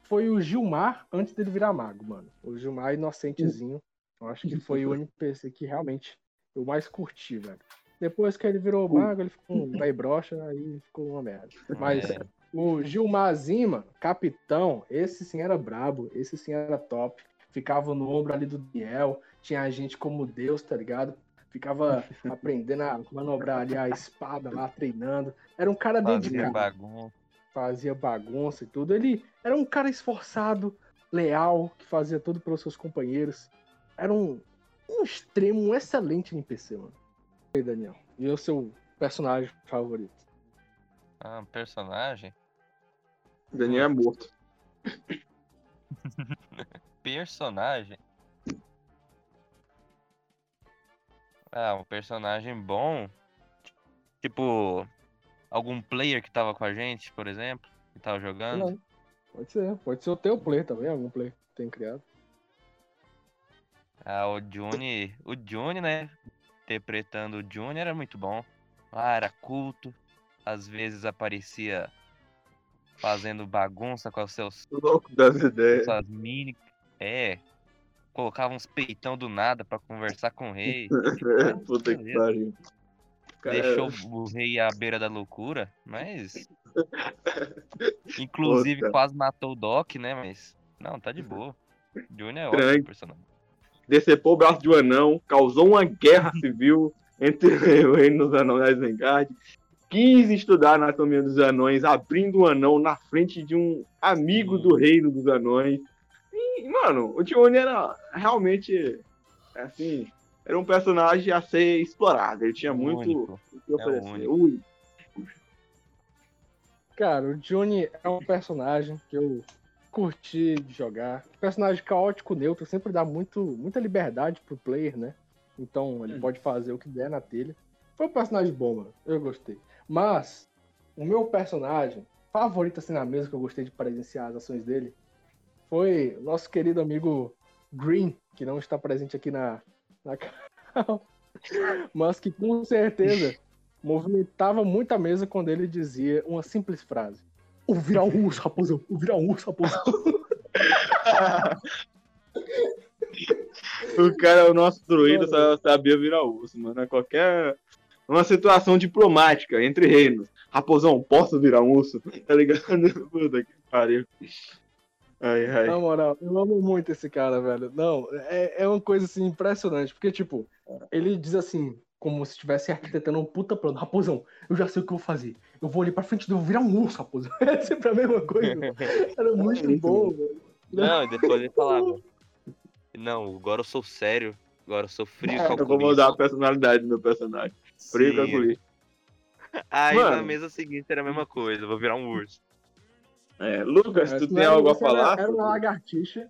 F: foi o Gilmar antes dele virar mago, mano. O Gilmar inocentezinho. Eu acho que foi o *laughs* NPC que realmente eu mais curti, velho. Depois que ele virou mago, ele ficou um velho brocha, aí ficou uma merda. Mas
C: É.
F: o Gilmarzinho, mano, capitão, esse sim era brabo, esse sim era top. Ficava no ombro ali do Biel, tinha a gente como Deus, tá ligado? Ficava aprendendo a manobrar ali a espada lá, treinando. Era um cara
C: Fazia
F: dedicado
C: bagunça.
F: fazia bagunça e tudo. Ele era um cara esforçado, leal, que fazia tudo pelos seus companheiros. Era um, um extremo, um excelente NPC, mano. E aí, Daniel? E o seu personagem favorito?
C: Ah, um personagem?
B: Daniel é morto. *laughs*
C: Personagem? Ah, um personagem bom. Tipo, algum player que tava com a gente, por exemplo, que tava jogando.
F: Não. Pode ser. Pode ser o teu play também, algum play que tem criado.
C: Ah, o Juni. O Juni, né? Interpretando o Juni era muito bom. Ah, era culto. Às vezes aparecia fazendo bagunça com os seus
B: Louco das ideias.
C: suas mini. É. Colocava uns peitão do nada pra conversar com o rei. *laughs*
B: Puta que pariu.
C: Deixou *laughs* o rei à beira da loucura, mas. *laughs* Inclusive
B: Puta.
C: quase matou o Doc, né? Mas. Não, tá de boa. Juni é ótimo personagem.
B: decepou o braço de um anão, causou uma guerra civil entre o reino dos anões e Isengard, quis estudar a anatomia dos anões, abrindo um anão na frente de um amigo do reino dos anões. E, mano, o Tione era realmente, assim, era um personagem a ser explorado. Ele tinha muito
C: Único.
B: o que
C: É
B: oferecer.
C: único.
B: Ui,
F: Cara, o Johnny é um personagem que eu curti de jogar. Personagem caótico, neutro, sempre dá muito, muita liberdade pro player, né? Então ele pode fazer o que der na telha. Foi um personagem bom, mano. Eu gostei. Mas, o meu personagem favorito assim na mesa, que eu gostei de presenciar as ações dele, foi nosso querido amigo Green, que não está presente aqui na, na *laughs* mas que com certeza movimentava muito a mesa quando ele dizia uma simples frase. O virar um urso, raposão. O virar um urso, raposão. *laughs*
B: O cara, o nosso druida, sabia virar urso, mano. É qualquer. Uma situação diplomática entre reinos. Raposão, posso virar um urso? Tá ligado? *laughs* Puta que pariu. Ai, ai.
F: Na moral, eu amo muito esse cara, velho. Não, é, é uma coisa assim impressionante. Porque, tipo, ele diz assim, como se estivesse arquitetando um puta plano. Raposão, eu já sei o que eu vou fazer. Eu vou ali pra frente do virar um urso, raposão. *laughs* É sempre a mesma coisa. *laughs* Era muito bom, velho.
C: Não, e depois ele falava. Não, agora eu sou sério. Agora eu sou frio e
B: Eu vou mudar a personalidade do meu personagem. Frio e
C: Sim,
B: calculista.
C: Aí na
B: Mano.
C: mesa seguinte era a mesma coisa, vou virar um urso.
B: É, Lucas, tu
F: Esse
B: tem algo a
F: urso, era-
B: falar?
F: Era uma lagartixa.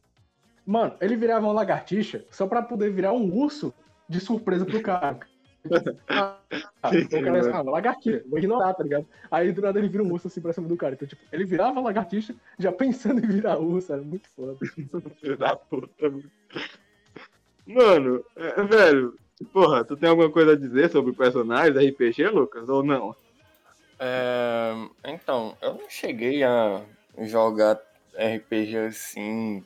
F: Mano, ele virava uma lagartixa só pra poder virar um urso de surpresa pro cara. *laughs* Ah, o cara ah, lagartixa, vou ignorar, tá ligado? Aí do nada ele vira um urso assim pra cima do cara. Então, tipo, ele virava uma lagartixa já pensando em virar urso, era muito foda.
B: Filho da puta, mano. Mano, é, velho, porra, tu tem alguma coisa a dizer sobre personagens RPG, Lucas, ou não?
E: É, então, eu não cheguei a jogar RPG assim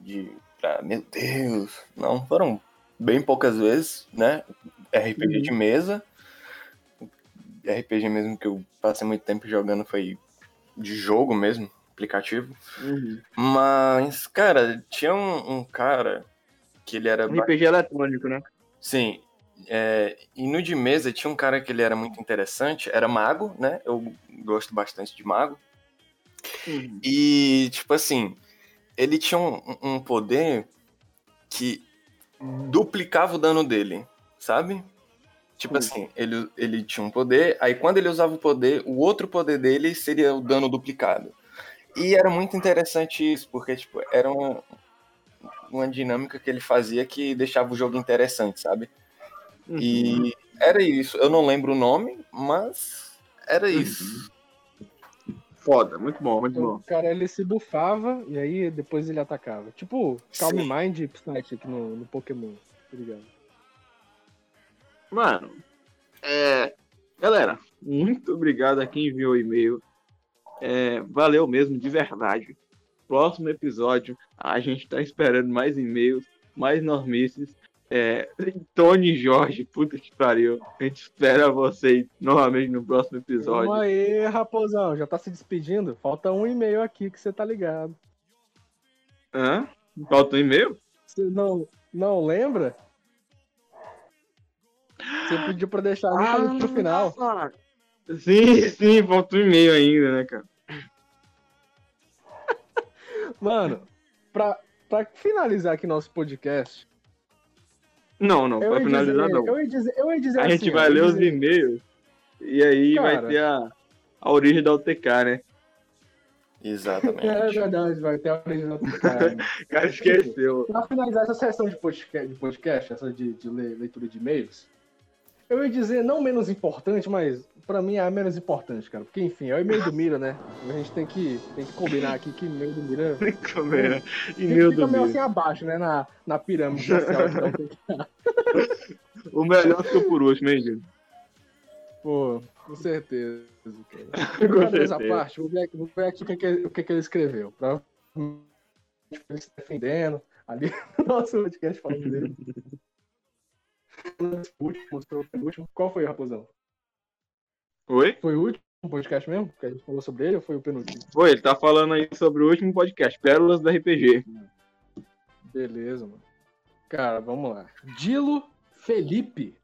E: de. pra- meu Deus. Não, foram bem poucas vezes, né? RPG de mesa. RPG mesmo que eu passei muito tempo jogando foi de jogo mesmo, aplicativo. Mas, cara, tinha um, um cara que ele era. ba-
B: RPG eletrônico, né?
E: Sim. é, e no de mesa tinha um cara que ele era muito interessante, era mago, né? Eu gosto bastante de mago. E, tipo assim, ele tinha um, um poder que duplicava o dano dele, sabe? Tipo assim, ele, ele tinha um poder, aí quando ele usava o poder, o outro poder dele seria o dano duplicado. E era muito interessante isso, porque, tipo, era um- uma dinâmica que ele fazia que deixava o jogo interessante, sabe? E era isso. Eu não lembro o nome, mas era isso.
B: Foda, muito bom, muito
F: Então,
B: bom.
F: o cara ele se bufava e aí depois ele atacava. Tipo, Calm
E: Sim.
F: Mind e Psyche aqui no, no Pokémon, tá ligado?
B: Mano, é. Galera, muito obrigado a quem enviou o e-mail. É, valeu mesmo, de verdade. Próximo episódio, a gente tá esperando mais e-mails, mais normices. É, Tony Jorge, puta que pariu. A gente espera vocês novamente no próximo episódio.
F: Vamos aí, raposão, já tá se despedindo? Falta um e-mail aqui que você tá ligado.
B: Hã? Falta um e-mail?
F: Você não, não lembra? Você pediu pra deixar no pro final.
B: Sim, sim, falta um e-mail ainda, né, cara? *laughs*
F: Mano, pra, pra finalizar aqui nosso podcast,
B: Não, não,
F: ia,
B: finalizar
F: dizer,
B: não.
F: eu ia dizer, eu ia dizer
B: A
F: assim,
B: gente vai ler os
F: dizer-
B: e-mails e aí vai
F: Cara.
B: ter a, a origem da UTK, né?
E: Exatamente.
F: É verdade, vai ter a original do cara.
B: O cara esqueceu.
F: Pra finalizar essa sessão de podcast, de podcast essa de, de le- leitura de e-mails, eu ia dizer, não menos importante, mas pra mim é a menos importante, cara. Porque, enfim, é o e-mail do Mira, né? A gente tem que, tem que combinar aqui que e-mail do Mira
B: Câmera.
F: fica
B: E-mail
F: fica
B: do
F: meio
B: Mira.
F: assim abaixo, né? Na, na pirâmide social. Então, tem que- *laughs*
B: O melhor ficou por último, hein, gente?
F: Pô, com certeza. Cara. *laughs*
B: Com certeza.
F: parte, vou ver aqui, vou ver aqui o que, que, o que, que ele escreveu. Pra ele se defendendo ali *laughs* no nosso podcast falando dele. Último, o último. Qual foi, Raposão?
B: Oi?
F: Foi o último podcast mesmo? Que a gente falou sobre ele ou foi o penúltimo?
B: Foi, ele tá falando aí sobre o último podcast, Pérolas do RPG.
F: Beleza, mano. Cara, vamos lá. Dilo Felipe.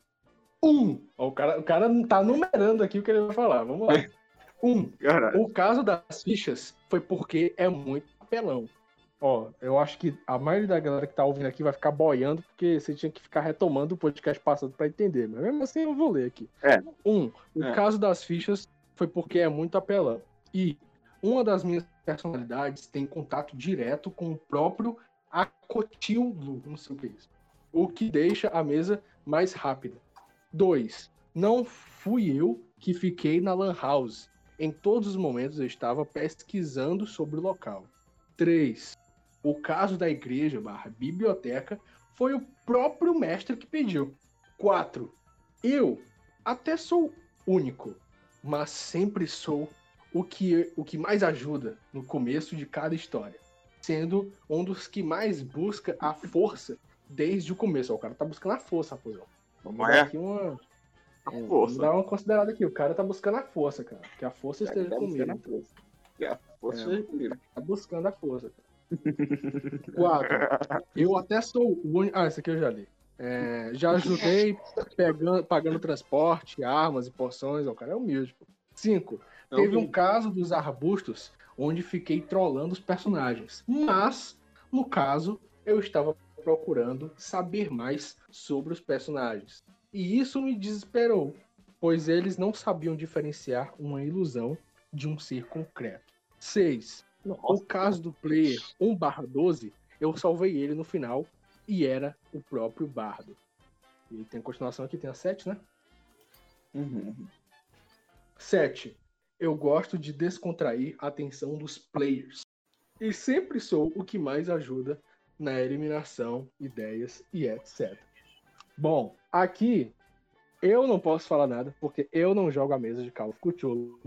F: Um. Ó, o, cara, o cara não tá numerando aqui o que ele vai falar. Vamos lá. *laughs* Um.
B: Cara,
F: O caso das fichas foi porque é muito apelão. Ó, eu acho que a maioria da galera que tá ouvindo aqui vai ficar boiando, porque você tinha que ficar retomando o podcast passado pra entender. Mas mesmo assim eu vou ler aqui.
B: É.
F: Um, o
B: É.
F: caso das fichas foi porque é muito apelão. E uma das minhas personalidades tem contato direto com o próprio Acotillo, não sei o que é isso. O que deixa a mesa mais rápida. Dois, não fui eu que fiquei na Lan House. Em todos os momentos eu estava pesquisando sobre o local. 3. O caso da igreja barra biblioteca foi o próprio mestre que pediu. 4. Eu até sou único, mas sempre sou o que, o que mais ajuda no começo de cada história. Sendo um dos que mais busca a força desde o começo. Ó, o cara tá buscando a força, raposão. Vamos
B: É.
F: dar aqui uma,
B: a
F: Vamos
B: força.
F: dar uma considerada aqui. O cara tá buscando a força, cara. Que a força esteja
B: Tá
F: comigo.
B: buscando a força. É,
F: É.
B: esteja comigo.
F: Tá buscando a força. Quatro. Eu até sou o único. Ah, esse aqui eu já li. É, já ajudei pegando, pagando transporte, armas e porções. O cara é humilde. pô. Cinco. Teve um caso dos arbustos onde fiquei trollando os personagens. Mas, no caso, eu estava procurando saber mais sobre os personagens. E isso me desesperou. pois eles não sabiam diferenciar uma ilusão de um ser concreto. 6. No caso do player 1/12, eu salvei ele no final e era o próprio Bardo. E tem continuação aqui, tem a 7, né?
B: Uhum.
F: 7. Eu gosto de descontrair a atenção dos players. E sempre sou o que mais ajuda na eliminação, ideias e etc. Bom, aqui eu não posso falar nada, porque eu não jogo a mesa de Call of Cthulhu.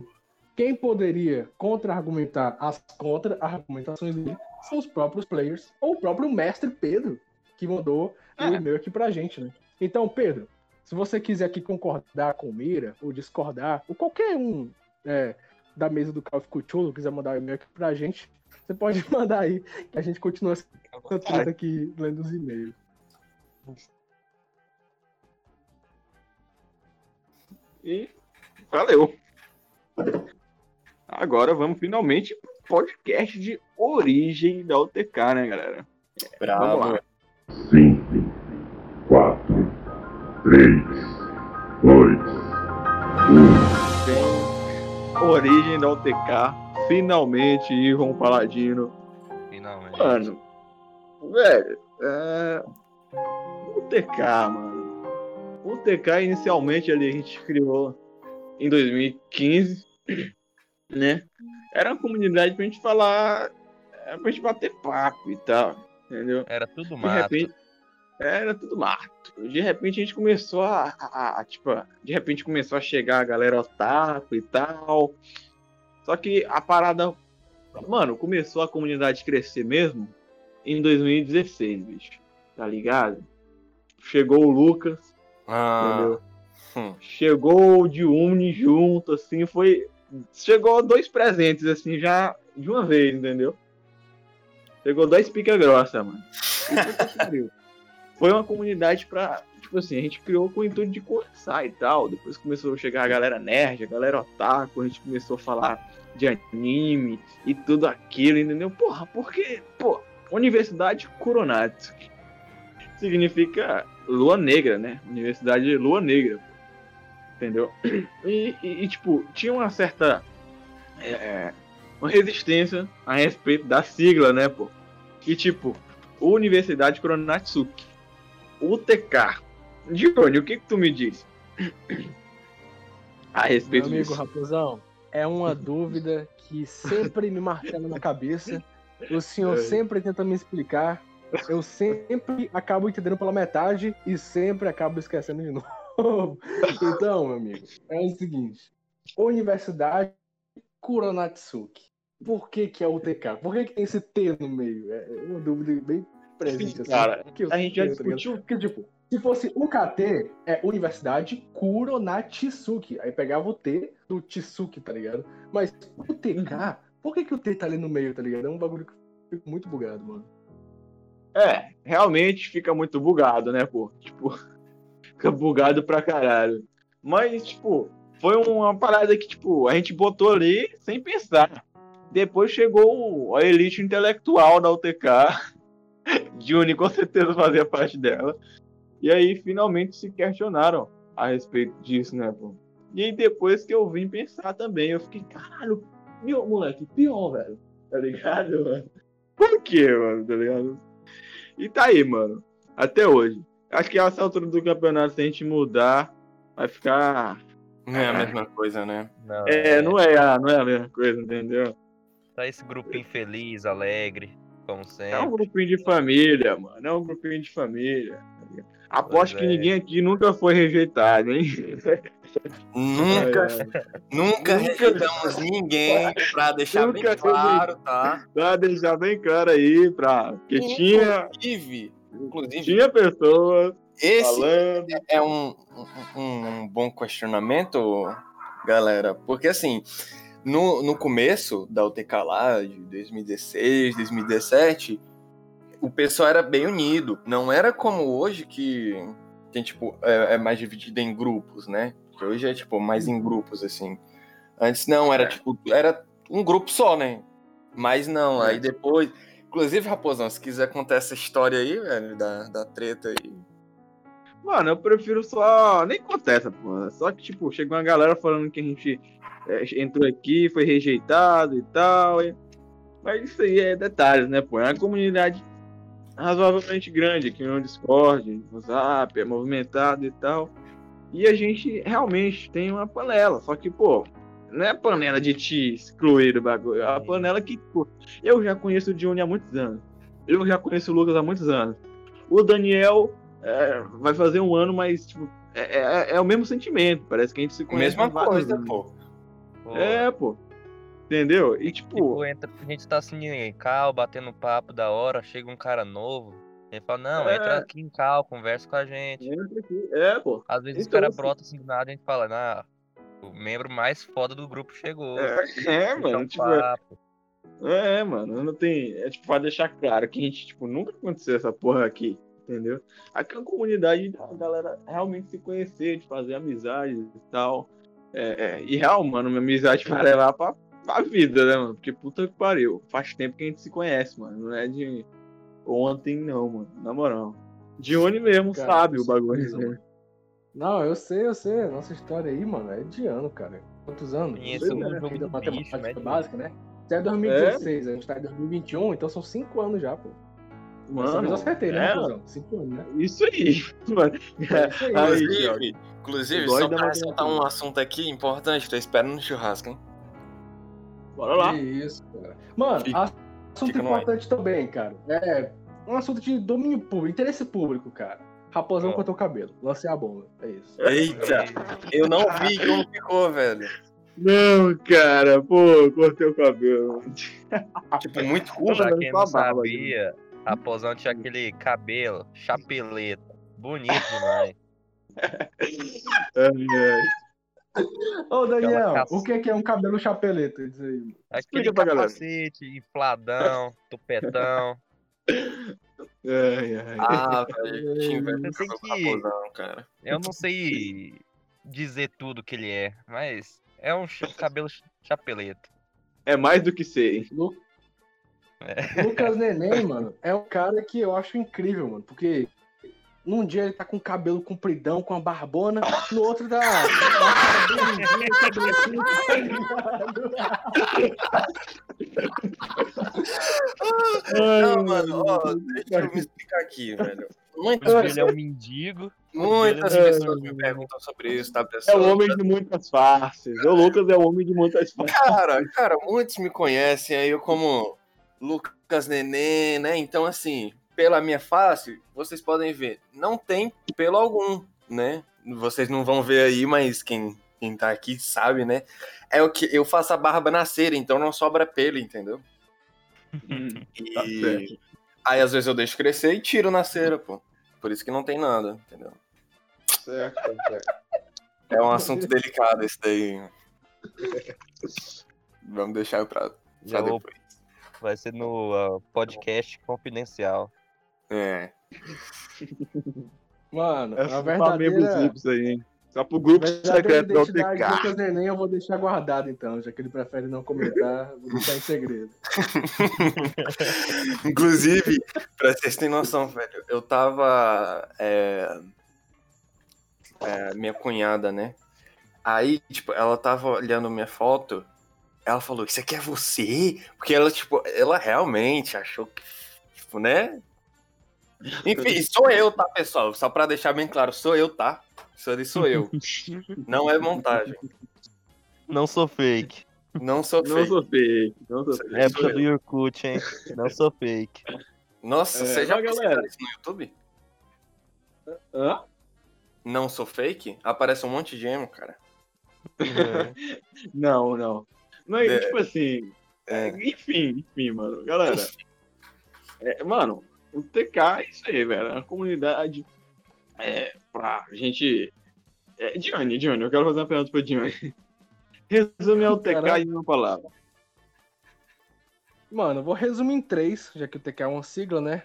F: Quem poderia contra-argumentar as contra-argumentações dele são os próprios players, ou o próprio mestre Pedro, que mandou o
H: É.
F: e-mail aqui pra gente, né? Então, Pedro, se você quiser aqui concordar com o Mira, ou discordar, ou qualquer um é, da mesa do Call of Cthulhu quiser mandar um e-mail aqui pra gente, você pode *laughs* mandar aí, que a gente continua essa treta aqui lendo os e-mails.
B: E valeu. Agora vamos finalmente pro podcast de origem da UTK, né, galera? Vamos
E: Bravo.
B: lá.
A: 5, 4, 3, 2,
B: Tem origem da UTK. Finalmente, Ivan Paladino.
C: Finalmente.
B: Mano, velho, é... UTK, mano. UTK inicialmente ali a gente criou em 2015, né? Era uma comunidade pra gente falar, é, pra gente bater papo e tal, entendeu?
C: Era tudo
B: De
C: mato.
B: repente, era tudo mato. De repente a gente começou a, a- a, tipo, de repente começou a chegar a galera otaku e tal. Só que a parada, mano, começou a comunidade crescer mesmo em 2016, bicho. Tá ligado? Chegou o Lucas,
E: Ah,
B: entendeu?
E: hum.
B: Chegou o Diune junto, assim, foi. Chegou dois presentes, assim, já de uma vez, entendeu? Chegou dois pica grossa, mano. *laughs* Foi uma comunidade pra. Tipo assim, a gente criou com o intuito de conversar e tal. Depois começou a chegar a galera nerd, a galera otaku, a gente começou a falar de anime e tudo aquilo, entendeu? Porra, porque, pô, Universidade Kuronatsu significa lua negra, né? Universidade de lua negra. Entendeu? *clears throat* E, e- e, tipo, tinha uma certa é, uma resistência a respeito da sigla, né, pô? E tipo, Universidade Kuronatsuki, UTK. Dione, o que que tu me diz? *clears throat* A
F: Meu
B: respeito
F: amigo
B: disso.
F: Raposão, é uma *laughs* dúvida que sempre me martela na cabeça. O senhor
B: É.
F: sempre tenta me explicar. Eu sempre acabo entendendo pela metade e sempre acabo esquecendo de novo. Então, meu amigo, é o seguinte: Universidade Kuronatsuki. Por que, que é UTK? Por que, que tem esse T no meio? É uma dúvida bem presente. assim,
B: Cara, A gente já
F: tá
B: discutiu
F: Porque, tipo, se fosse UKT, é Universidade Kuronatsuki. Aí pegava o T do Tsuki, tá ligado? Mas o TK, por que, que o T tá ali no meio, tá ligado? É um bagulho que eu fico muito bugado, mano.
B: É, realmente fica muito bugado, né, pô? Tipo, fica bugado pra caralho. Mas, tipo, foi uma parada que, tipo, a gente botou ali sem pensar. Depois chegou a elite intelectual da UTK. *laughs* Juni com certeza fazia parte dela. E aí, finalmente, se questionaram a respeito disso, né, pô? E aí, depois que eu vim pensar também, eu fiquei, caralho, meu moleque, pior, velho. Tá ligado, mano? Por quê, mano? Tá ligado? E tá aí, mano. Até hoje. Acho que a essa altura do campeonato, se a gente mudar, vai ficar.
E: Não é a mesma coisa, né?
C: Não,
B: É, não é, a- não é a mesma coisa, entendeu?
C: Tá esse grupinho feliz, alegre, como
B: É um
C: sempre.
B: grupinho de família, mano. É um grupinho de família. tá? Aposto
C: Pois
B: que
C: é.
B: ninguém aqui nunca foi rejeitado, hein? *laughs*
E: Nunca,
B: É,
E: nunca rejeitamos ninguém pra deixar bem
B: Nunca
E: claro, tá?
B: Pra deixar bem claro aí, pra. Que tinha,
E: Inclusive, inclusive
B: tinha pessoas
E: esse
B: falando.
E: é um, um, um bom questionamento, galera, porque assim, no, no começo da UTK lá, de 2016, 2017, o pessoal era bem unido. Não era como hoje que tem, tipo, é, é mais dividido em grupos, né? Que hoje é, tipo, mais em grupos, assim. Antes não, era, tipo, era um grupo só, né? Mas não, aí depois... Inclusive, Raposão, se quiser contar essa história aí, velho, da, da treta aí.
B: Mano, eu prefiro só. Nem acontece, pô. Só que, tipo, chegou uma galera falando que a gente é, entrou aqui, foi rejeitado e tal. e- Mas isso aí é detalhes, né, pô? É uma comunidade razoavelmente grande aqui no Discord, no Zap, é movimentado e tal. E a gente realmente tem uma panela. Só que, pô, não é a panela de te excluir do bagulho. É a panela que, eu já conheço o Johnny há muitos anos. Eu já conheço o Lucas há muitos anos. O Daniel é, vai fazer um ano, mas, tipo, é, é- é o mesmo sentimento. Parece que a gente se conhece.
E: Mesma coisa,
B: anos.
E: pô.
B: É, pô. Entendeu? E, tipo,
C: Tipo, entra, a gente tá assim em cal, batendo papo da hora, chega um cara novo. Ele fala, não,
B: É.
C: entra aqui em cal, conversa com a gente.
B: entra aqui. É, pô.
C: Às vezes
B: Então,
C: o cara
B: assim-
C: brota assim do nada e a gente fala, nah, o membro mais foda do grupo chegou.
B: É, *laughs* é, mano. Tipo, é,
C: papo.
B: é, mano. Não tem. É tipo, pra deixar claro que a gente, tipo, nunca aconteceu essa porra aqui. Entendeu? Aqui é uma comunidade da galera realmente se conhecer, de fazer amizades e tal. É, é, e real, mano, minha amizade *laughs* vai levar pra, pra vida, né, mano? Porque puta que pariu. Faz tempo que a gente se conhece, mano. Não é de ontem, não, mano. Na moral. Dione mesmo
F: Cara,
B: sabe o bagulho.
F: certeza,
B: né?
F: Não, eu sei, eu sei. Nossa história aí, mano, é de ano, cara. Quantos anos?
C: Conheço
F: Sei
C: um
F: lá,
C: jogo do
F: matemática
C: bicho, né,
F: básica, né? Isso é 2016, a gente tá em 2021, então são 5 anos já, pô. Dessa vez
B: Mano,
F: eu acertei, né,
B: é,
F: Raposão? 5 anos, né?
B: Isso aí, *laughs* mano.
F: É isso aí.
B: Aí,
E: Inclusive, inclusive só
B: da
E: pra ressaltar um assunto aqui importante, tô esperando no churrasco, hein?
B: Bora lá.
F: Isso, cara. Mano,
E: Fica-
F: assunto
E: fica
F: importante também, cara. É um assunto de domínio público, interesse público, cara. Raposão
C: Ó.
F: cortou o cabelo. Lancei a bomba. É isso.
E: Eita, eu não vi como ficou, velho.
B: Não, cara, pô, cortei o cabelo.
E: Tipo, muito curto.
C: Pra
B: Usando
C: quem não sabia, Raposão tinha aquele cabelo, chapeleta. Bonito demais.
B: Ai, ai.
F: Ô, Daniel,
C: caça-
F: o que que é um cabelo chapeleta? Diz aí. mano.
C: Aquele
B: Explica
C: capacete, infladão, tupetão.
B: Ai, ai.
E: Ah, *laughs* velho, do
C: que-
E: raposão, cara.
C: Eu não sei dizer tudo que ele é, mas é um cabelo ch- chapeleta.
B: É mais do que sei.
F: Lu-
C: É.
F: Lucas Neném, mano, é um cara que eu acho incrível, mano, porque num dia ele tá com o cabelo compridão, com a barbona, no outro tá.
E: Não, mano, ó, deixa eu me explicar aqui, velho. Muitas,
C: dia ele é um mendigo.
E: muitas
C: é-
E: pessoas me perguntam sobre isso, tá,
B: É
E: pessoal?
B: o homem de muitas faces. O Lucas é o homem de muitas faces.
E: Cara, cara, muitos me conhecem aí eu como Lucas Neném, né? Então, assim, pela minha face, vocês podem ver, não tem pelo algum, né? Vocês não vão ver aí, mas quem, quem tá aqui sabe, né? É o que eu faço a barba nascer, então não sobra pelo, entendeu? *laughs* E
B: Tá
E: aí às vezes eu deixo crescer e tiro na cera, pô. Por isso que não tem nada, entendeu?
B: Certo, certo.
E: É um assunto delicado esse daí. Vamos deixar pra,
C: Já
E: pra
C: vou-
E: depois.
C: vai ser no ah, podcast confidencial.
E: É.
F: Mano,
B: É
F: a
B: membros
F: verdadeira,
B: VIPs aí, hein? Só pro grupo secreto do
F: de
B: OTK.
F: Lucas Neném eu vou deixar guardado então, já que ele prefere não comentar, vou deixar em segredo. *laughs*
E: Inclusive, pra vocês terem noção, velho, eu tava. é, é, minha cunhada, né? Aí, tipo, ela tava olhando minha foto, ela falou, isso aqui é você? Porque ela, tipo, ela realmente achou que, tipo, né? Enfim, sou eu, tá, pessoal? Só pra deixar bem claro, sou eu, tá? Isso ali sou eu. *laughs* Não é montagem.
C: Não sou fake.
E: Não sou
B: Não
E: fake.
B: sou fake, não sou fake.
C: É época do Yurkut, hein? Não sou fake.
E: Nossa,
B: É,
E: você já
B: galera-
E: isso no YouTube?
B: Hã?
E: Não sou fake? Aparece um monte de emo, cara.
C: É. *laughs*
B: Não, não. Mas,
E: É.
B: tipo assim, é, enfim, enfim, mano. Galera, é, mano, o TK é isso aí, velho. É uma comunidade é, pra gente. É, Dione, Dione, eu quero fazer uma pergunta pra *laughs* Dione. Resume ao TK
F: Caraca.
B: em uma palavra.
F: Mano, eu vou resumir em três, já que o TK é uma sigla, né?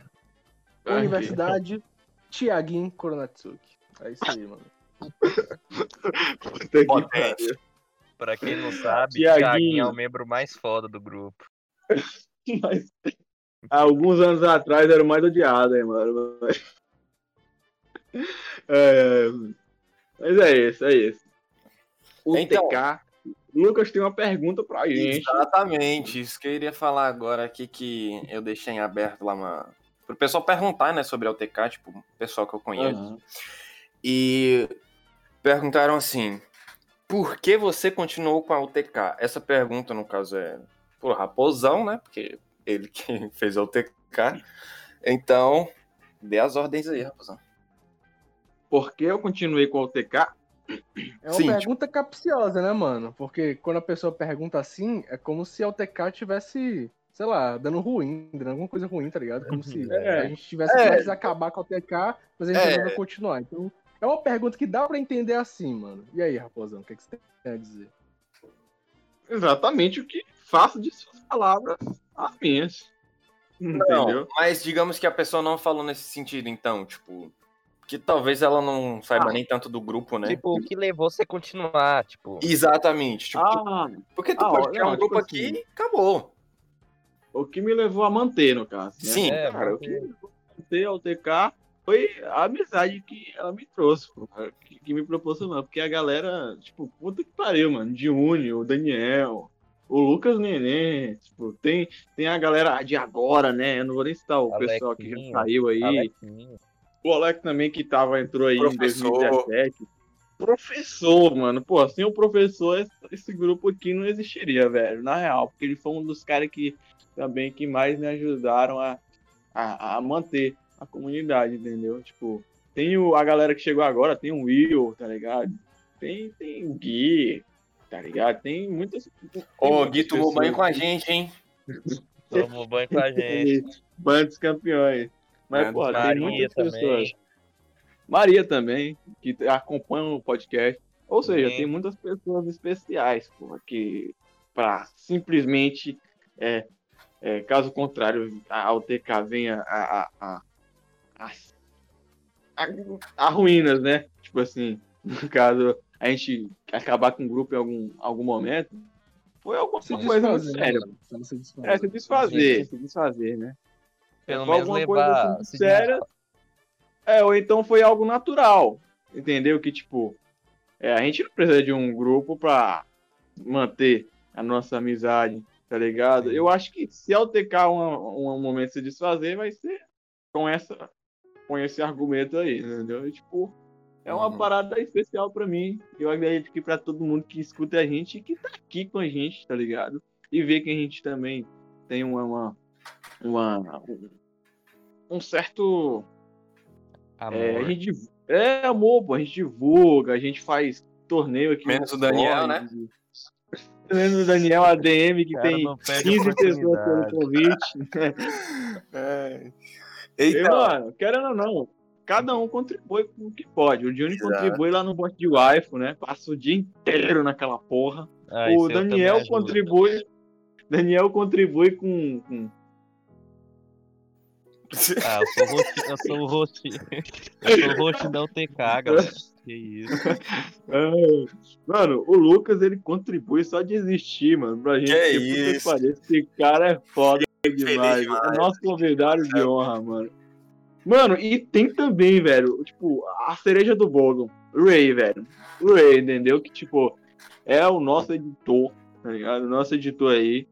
B: Ai,
F: Universidade Tiaguin Koronatsuki. É isso aí, mano.
B: Puta que.
C: Pra quem não sabe,
B: Tiaguinho.
C: É o membro mais foda do grupo. *laughs*
B: Mas, alguns anos atrás era o mais odiado, hein, mano. É, mas é isso, é isso. O
E: Então-
B: TK. Lucas tem uma pergunta pra gente.
E: Exatamente, isso que eu iria falar agora aqui que eu deixei em aberto lá uma... pro pessoal perguntar, né, sobre a UTK, tipo, o pessoal que eu conheço.
B: Aham.
E: E perguntaram assim: por que você continuou com a UTK? Essa pergunta, no caso, é por Raposão, né? Porque ele que *laughs* fez a UTK. Então, dê as ordens aí, Raposão.
B: Por que eu continuei com a UTK?
F: É uma
E: Sim,
F: pergunta capciosa, né, mano? Porque quando a pessoa pergunta assim, é como se a UTK tivesse, sei lá, dando ruim, dando alguma coisa ruim, tá ligado? Como se
B: É.
F: a gente tivesse
E: É.
F: a acabar com a UTK, mas a gente
E: É.
F: ainda continuar. Então, é uma pergunta que dá pra entender assim, mano. E aí, Raposão, o que, que você tem a dizer?
B: Exatamente o que faço de suas palavras as minhas. Entendeu?
E: Não, mas digamos que a pessoa não falou nesse sentido, então, tipo. Que talvez ela não saiba
B: Ah.
E: nem tanto do grupo, né?
C: Tipo, o que levou você a continuar? Tipo,
E: Exatamente. Tipo,
B: Ah,
E: porque tu
B: ah,
E: pode criar
B: não,
E: um grupo
B: tipo
E: aqui
B: assim,
E: e acabou.
B: o que me levou a manter, no caso. né?
E: Sim.
C: É,
B: cara, o que me levou a manter a UTK foi a amizade que ela me trouxe, pô, que, que me proporcionou. Porque a galera, tipo, puta que pariu, mano. De Uni, o Daniel, o Lucas Neném, tipo, tem, tem a galera de agora, né? Eu não vou nem citar o pessoal que já saiu aí.
C: Alequinho.
B: O Alex também que tava, entrou aí
E: Professor.
B: em 2017. Professor, mano. Pô, sem o professor, esse, esse grupo aqui não existiria, velho. Na real, porque ele foi um dos caras que também que mais me ajudaram a, a, a manter a comunidade, entendeu? Tipo, tem o, a galera que chegou agora, tem o Will, tá ligado? Tem, tem o Gui, tá ligado? Tem muitas.
E: Ô, Gui tomou banho com a gente, hein? *laughs*
C: Tomou banho com a gente.
B: Bandos campeões. Mas, pô, tem
C: Maria
B: muitas
C: também.
B: pessoas. Maria também, que acompanham o podcast. Ou seja,
C: Sim.
B: tem muitas pessoas especiais, pô, que pra simplesmente, é, é, caso contrário, a UTK venha a, a, a, a, a, a ruínas, né? Tipo assim, *laughs* no caso, a gente acabar com o grupo em algum, algum momento, foi alguma
F: Se
B: coisa séria.
F: né, se desfazer.
B: É, se desfazer, se desfazer, né?
C: Pelo
B: Foi
C: menos
B: alguma coisa
C: levar.
B: assim séria. É, ou então foi algo natural. Entendeu? Que, tipo, é, a gente não precisa de um grupo pra manter a nossa amizade, tá ligado? Eu acho que se a UTK um, um momento se desfazer, vai ser com, essa, com esse argumento aí, entendeu? E, tipo, é uma
E: Uhum.
B: parada especial pra mim. Eu acredito que pra todo mundo que escuta a gente e que tá aqui com a gente, tá ligado? E ver que a gente também tem uma, uma, uma- um, um certo
C: Amor.
B: é, a gente é amor, pô, a gente divulga, a gente faz torneio aqui.
E: Menos
B: no
E: o Daniel,
B: Discord. *laughs* Menos o Daniel ADM, que
C: Cara,
B: tem
C: não perde
B: 15 pessoas pelo convite. *laughs* *laughs*
E: É.
B: E,
E: Eita,
B: mano, querendo ou não, cada um contribui com o que pode. O Johnny
E: Exato.
B: contribui lá no bot de Wi-Fi, né? Passa o dia inteiro naquela porra.
C: Ah,
B: o Daniel contribui. Daniel contribui com, com
C: Ah, eu sou o host, eu sou o host, *laughs* eu sou o host da UTK, galera. Que isso.
B: Ah, *laughs* Mano, o Lucas ele contribui só de existir, mano, pra gente.
E: Que
B: que
E: isso.
B: pariu, Esse cara é foda demais.
E: demais.
B: É nosso convidado de honra, mano. Mano, e tem também, velho, tipo, a cereja do bolo. O Ray, velho. O Ray, entendeu? Que, tipo, é o nosso editor, tá ligado? O nosso editor aí.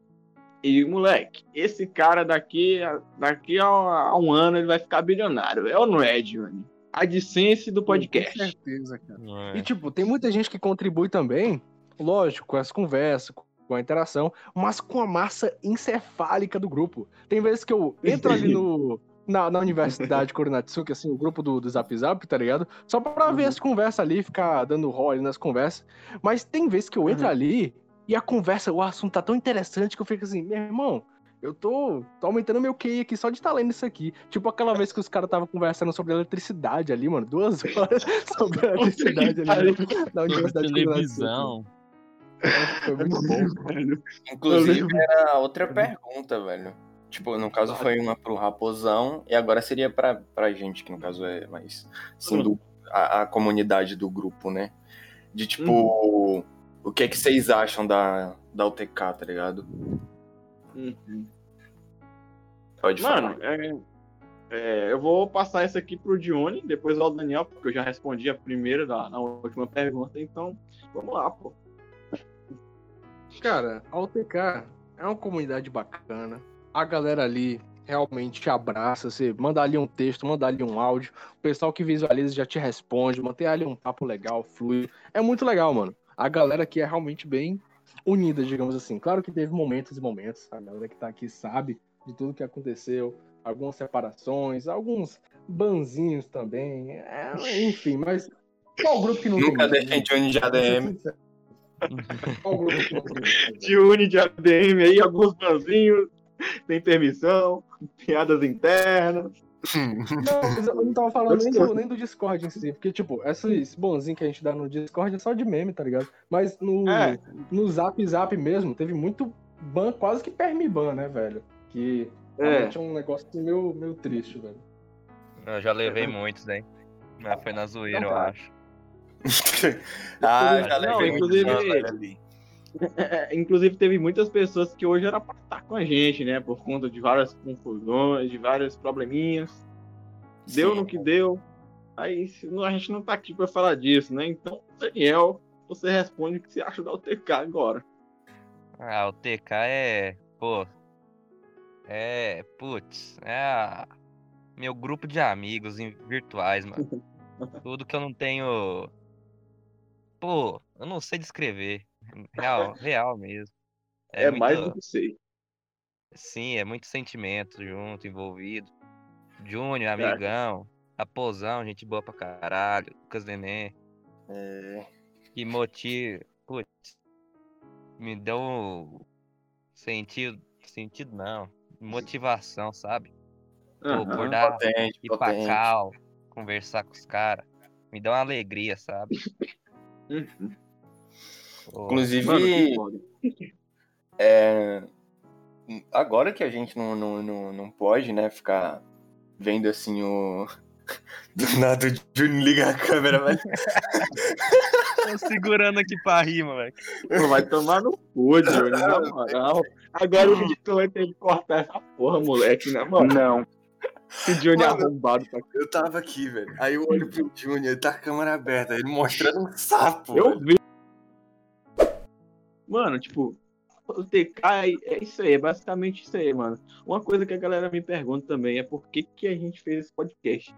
B: E, moleque, esse cara daqui, a- daqui a, a um ano ele vai ficar bilionário. É o Ned, mano. A AdSense do
F: Com
B: podcast.
F: certeza, cara.
C: É.
F: E, tipo, tem muita gente que contribui também, lógico, com as conversas, com a interação, mas com a massa encefálica do grupo. Tem vezes que eu entro ali no. Na, na Universidade *laughs* Koronatsuki, assim, o grupo do, do Zap Zap, tá ligado? Só pra ver
B: Uhum.
F: as conversas ali, ficar dando role nas conversas. Mas tem vezes que eu entro
B: Uhum.
F: ali e a conversa, o assunto tá tão interessante que eu fico assim, meu irmão, eu tô, tô aumentando meu QI aqui só de estar lendo isso aqui. Tipo aquela vez que os caras estavam conversando sobre eletricidade ali, mano. Duas *laughs* horas *laughs* sobre eletricidade ali na Universidade
C: televisão.
F: Foi muito *laughs* bom.
B: Velho.
E: Inclusive, era outra pergunta, velho. Tipo, no caso foi uma pro Raposão e agora seria pra, pra gente, que no caso é mais assim, do, a, a comunidade do grupo, né? De tipo, o que é que vocês acham da, da UTK, tá ligado?
B: Uhum.
E: Pode
B: Mano,
E: falar.
B: é, É, eu vou passar isso aqui pro Dione, depois ao Daniel, porque eu já respondi a primeira da, na última pergunta, então vamos lá, pô.
F: Cara, a UTK é uma comunidade bacana. A galera ali realmente te abraça. Você manda ali um texto, manda ali um áudio. O pessoal que visualiza já te responde. Mantém ali um papo legal, fluido. É muito legal, mano. A galera aqui é realmente bem unida, digamos assim. Claro que teve momentos e momentos. A galera que tá aqui sabe de tudo que aconteceu. Algumas separações, alguns banzinhos também. É, enfim, mas qual grupo que não
E: Nunca
F: tem?
E: defendi um de ADM.
F: Tem?
B: Dione de ADM aí, alguns banzinhos, tem permissão, piadas internas.
F: Não, eu não tava falando nem do, nem do Discord em si, porque, tipo, essa- esse bonzinho que a gente dá no Discord é só de meme, tá ligado? Mas no,
B: É.
F: no Zap Zap mesmo, teve muito ban, quase que permiban, né, velho? Que
B: É,
F: realmente é um negócio meio, meio triste, velho.
C: Eu já levei muitos, hein? Mas foi na zoeira, eu
B: Então tá.
C: acho.
E: Ah, já
B: Não,
E: levei
B: inclusive-
E: ali. *laughs*
B: inclusive teve muitas pessoas que hoje era pra estar com a gente, né? Por conta de várias confusões, de vários probleminhas. Deu
E: Sim.
B: no que deu. Aí a gente não tá aqui pra falar disso, né? Então, Daniel, você responde o que você acha da UTK agora.
C: Ah, o TK é. Pô. É. Putz. É. a- Meu grupo de amigos virtuais, mano. *laughs* Tudo que eu não tenho. Pô, eu não sei descrever. Real, *laughs* real mesmo.
B: É,
C: muito-
B: mais do que sei.
C: Sim, é muito sentimento junto, envolvido. Júnior, amigão. Raposão, gente boa pra caralho. Lucas Neném.
E: É,
C: Que motivo. Putz. Me deu um sentido. Sentido não. Motivação, sabe? Pô,
B: Aham.
C: por dar
E: potente,
C: ir pra
E: potente.
C: cal, conversar com os caras. Me dá uma alegria, sabe? *laughs*
B: Uhum.
E: Inclusive,
B: Mano,
E: é, agora que a gente não, não, não, não pode, né, ficar vendo assim o. *laughs* Do nada o Júnior liga a câmera, velho.
C: tô segurando aqui pra rir, moleque.
B: Vai tomar no cu, na moral. Agora o editor vai ter que cortar essa porra, moleque, na moral.
H: Não.
B: Esse Johnny é
E: Mano.
B: arrombado pra
E: Eu tava aqui, velho. Aí eu olho pro Júnior, ele tá com a câmera aberta, ele mostrando um sapo.
B: Eu vi. Mano, tipo, o TK é isso aí, é basicamente isso aí, mano. Uma coisa que a galera me pergunta também é por que, que a gente fez esse podcast.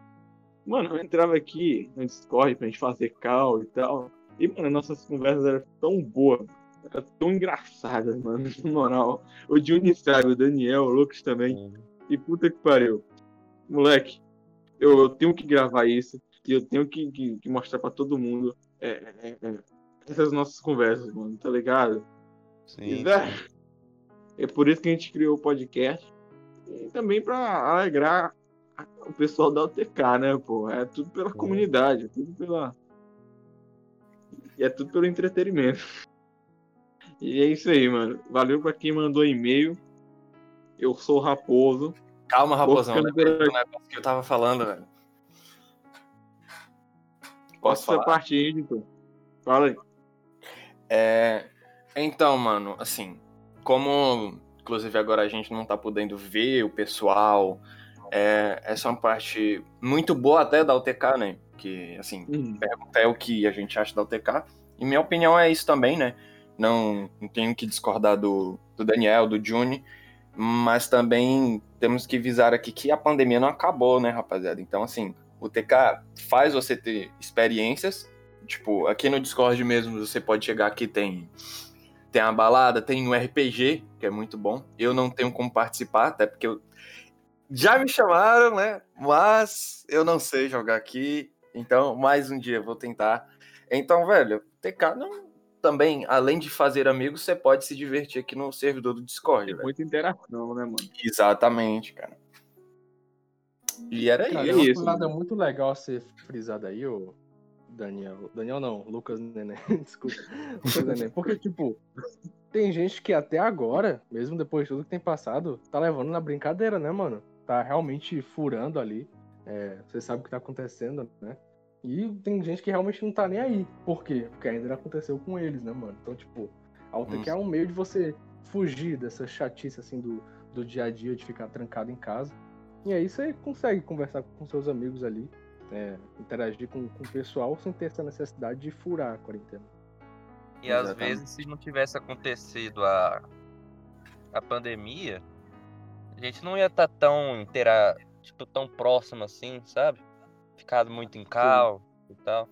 B: Mano, eu entrava aqui no Discord pra gente fazer call e tal. E, mano, nossas conversas eram tão boas, eram tão engraçadas, mano. *laughs* Na moral. O Juni sabe, o Daniel, o Lucas também. E puta que pariu. Moleque, eu, eu tenho que gravar isso. E eu tenho que, que- que mostrar pra todo mundo é, é, é, essas nossas conversas, mano, tá ligado?
C: Sim.
B: E, né, É por isso que a gente criou o podcast. E também pra alegrar o pessoal da UTK, né, pô? É tudo pela comunidade, é tudo pela. E é tudo pelo entretenimento. E é isso aí, mano. Valeu pra quem mandou e-mail. Eu sou o Raposo.
E: Calma, raposão, do negócio que eu tava falando, velho. Posso
B: Essa
E: falar?
B: parte aí, editor. Fala aí.
E: É, então, mano, assim, como inclusive agora a gente não tá podendo ver o pessoal, é, essa é uma parte muito boa até da UTK, né? Que, assim,
B: Uhum.
E: pergunta é o que a gente acha da UTK. E minha opinião é isso também, né? Não, não tenho que discordar do, do Daniel, do Juni, mas também temos que visar aqui que a pandemia não acabou, né, rapaziada? Então, assim, o TK faz você ter experiências. Tipo, aqui no Discord mesmo você pode chegar aqui, tem, tem a balada, tem o RPG, que é muito bom. Eu não tenho como participar, até porque eu. Já me chamaram, né? Mas eu não sei jogar aqui. Então, mais um dia eu vou tentar. Então, velho, TK não. Também, além de fazer amigos, você pode se divertir aqui no servidor do Discord,
B: Tem muita interação, né, mano?
E: Exatamente, cara. E era
F: Cara, é
E: isso.
F: uma
B: isso,
F: parada muito legal a ser frisada aí, ô Daniel. Daniel não, Lucas Neném. *laughs* Desculpa. Lucas Neném. Porque, tipo, tem gente que até agora, mesmo depois de tudo que tem passado, tá levando na brincadeira, né, mano? Tá realmente furando ali. É, você sabe o que tá acontecendo, né? E tem gente que realmente não tá nem aí. Por quê? Porque ainda não aconteceu com eles, né, mano? Então, tipo, a UTQ é um meio de você fugir dessa chatice, assim, do, do dia a dia, de ficar trancado em casa. E aí você consegue conversar com seus amigos ali, é, interagir com, com o pessoal sem ter essa necessidade de furar a quarentena.
C: E às
E: Exatamente.
C: vezes, se não tivesse acontecido a, a pandemia, a gente não ia estar tão intera... tipo, tão próximo assim, sabe? Ficado muito em cal e tal.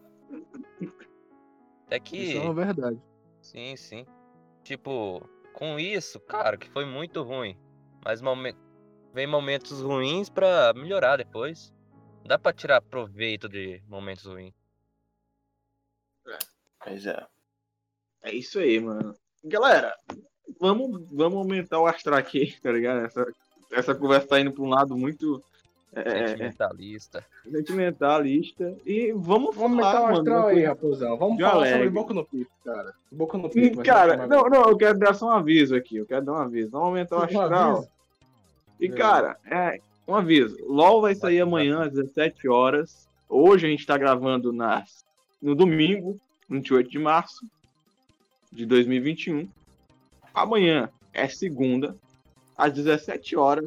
C: Até que.
F: Isso é uma verdade.
C: Sim, sim. Tipo, com isso, cara, que foi muito ruim. Mas momen... vem momentos ruins pra melhorar depois. Dá pra tirar proveito de momentos ruins.
E: Pois é.
B: É isso aí, mano. Galera, vamos, vamos aumentar o astral aqui, *laughs* tá ligado? Essa, essa conversa tá indo pra um lado muito é,
C: Sentimentalista.
B: sentimentalista. E vamos
F: Vamos
B: falar,
F: aumentar o
B: mano,
F: astral aí, raposão. Vamos falar sobre. Boku no Pico, cara. Boku no Pico.
B: Cara, não, não, eu quero dar só um aviso aqui. Eu quero dar um aviso. Vamos aumentar o
F: Um
B: astral.
F: aviso?
B: E,
F: É.
B: cara, é, um aviso. LOL vai sair amanhã às 17 horas. Hoje a gente tá gravando nas, no domingo, 28 de março de 2021. Amanhã é segunda, às 17 horas.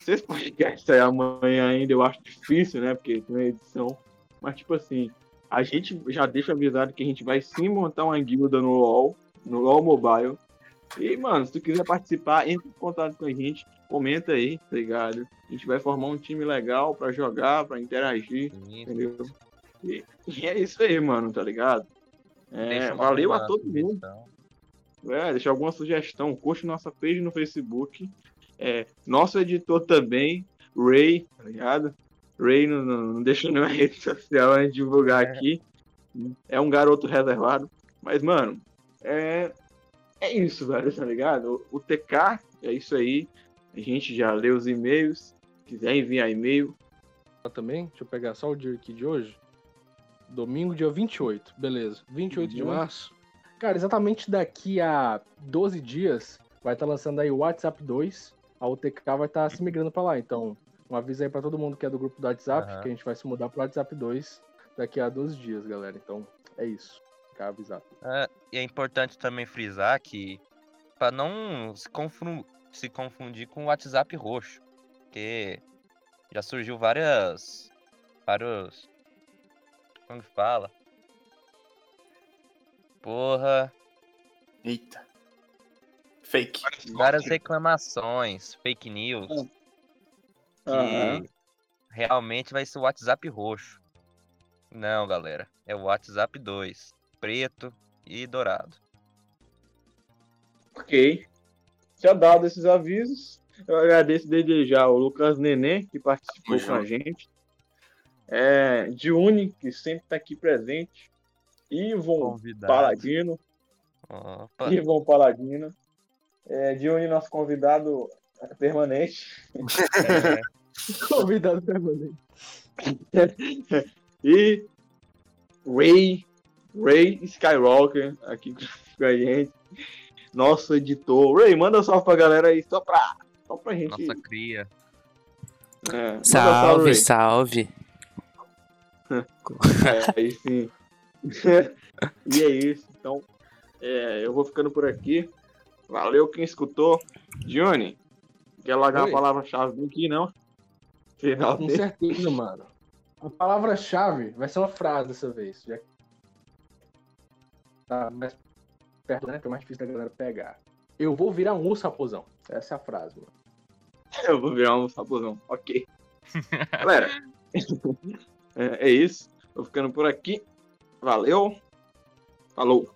B: Se esse podcast sair amanhã ainda, eu acho difícil, né? Porque tem uma edição. Mas, tipo assim, a gente já deixa avisado que a gente vai sim montar uma guilda no LOL, no LOL Mobile. E, mano, se tu quiser participar, entre em contato com a gente, comenta aí, tá ligado? A gente vai formar um time legal pra jogar, pra interagir, entendeu? E, e é isso aí, mano, tá ligado? É, valeu a todo mundo. É, deixa alguma sugestão, curte nossa page no Facebook. É, nosso editor também, Ray, tá ligado? Ray não, não, deixa nenhuma *laughs* rede social a gente divulgar aqui. É um garoto reservado. Mas, mano, é, é isso, velho, tá ligado? O, o TK é isso aí. A gente já leu os e-mails. Quiser enviar e-mail,
F: também. Deixa eu pegar só o dia aqui de hoje. Domingo, dia 28. Beleza. 28 de
B: Uhum.
F: março. Cara, exatamente daqui a 12 dias vai estar lançando aí o WhatsApp 2. A UTK vai estar se migrando pra lá. Então, um aviso aí pra todo mundo que é do grupo do WhatsApp,
C: Aham.
F: que a gente vai se mudar pro WhatsApp 2 daqui a 12 dias, galera. Então, é isso. Ficar avisado.
C: É, e é importante também frisar que para não se, confru- se confundir com o WhatsApp roxo, porque já surgiu várias vários como que fala? Porra,
E: Eita. Fake.
C: várias reclamações, fake news, que
B: Aham.
C: realmente vai ser o WhatsApp roxo. Não, galera, é o WhatsApp 2, preto e dourado.
B: Ok. Já dado esses avisos, eu agradeço desde já o Lucas Nenê, que participou com a gente. É, Diune, que sempre está aqui presente. Ivon
C: Convidado.
B: Paladino.
C: Opa.
B: Ivon Paladino. É, Diune, nosso convidado permanente.
C: É, *laughs*
F: Convidado permanente.
B: E Ray, Ray Skywalker aqui com a gente. Nosso editor. Ray, manda salve pra galera aí, só pra, só pra gente.
C: nossa cria.
B: é,
G: Salve,
B: Ray.
G: salve. *laughs*
B: É, aí sim. *laughs* e é isso. Então, é, eu vou ficando por aqui. Valeu quem escutou. Johnny, quer largar
F: Oi.
B: a palavra-chave aqui, não?
F: Com
B: Finalmente.
F: certeza, mano. A palavra-chave vai ser uma frase dessa vez. Já... Tá mais perto, né? Que é mais difícil da galera pegar. Eu vou virar um urso, raposão. Essa é a frase, mano. *laughs*
B: Eu vou virar um sabuzão. Ok. Galera, *laughs* é, é isso. Vou ficando por aqui. Valeu. Falou.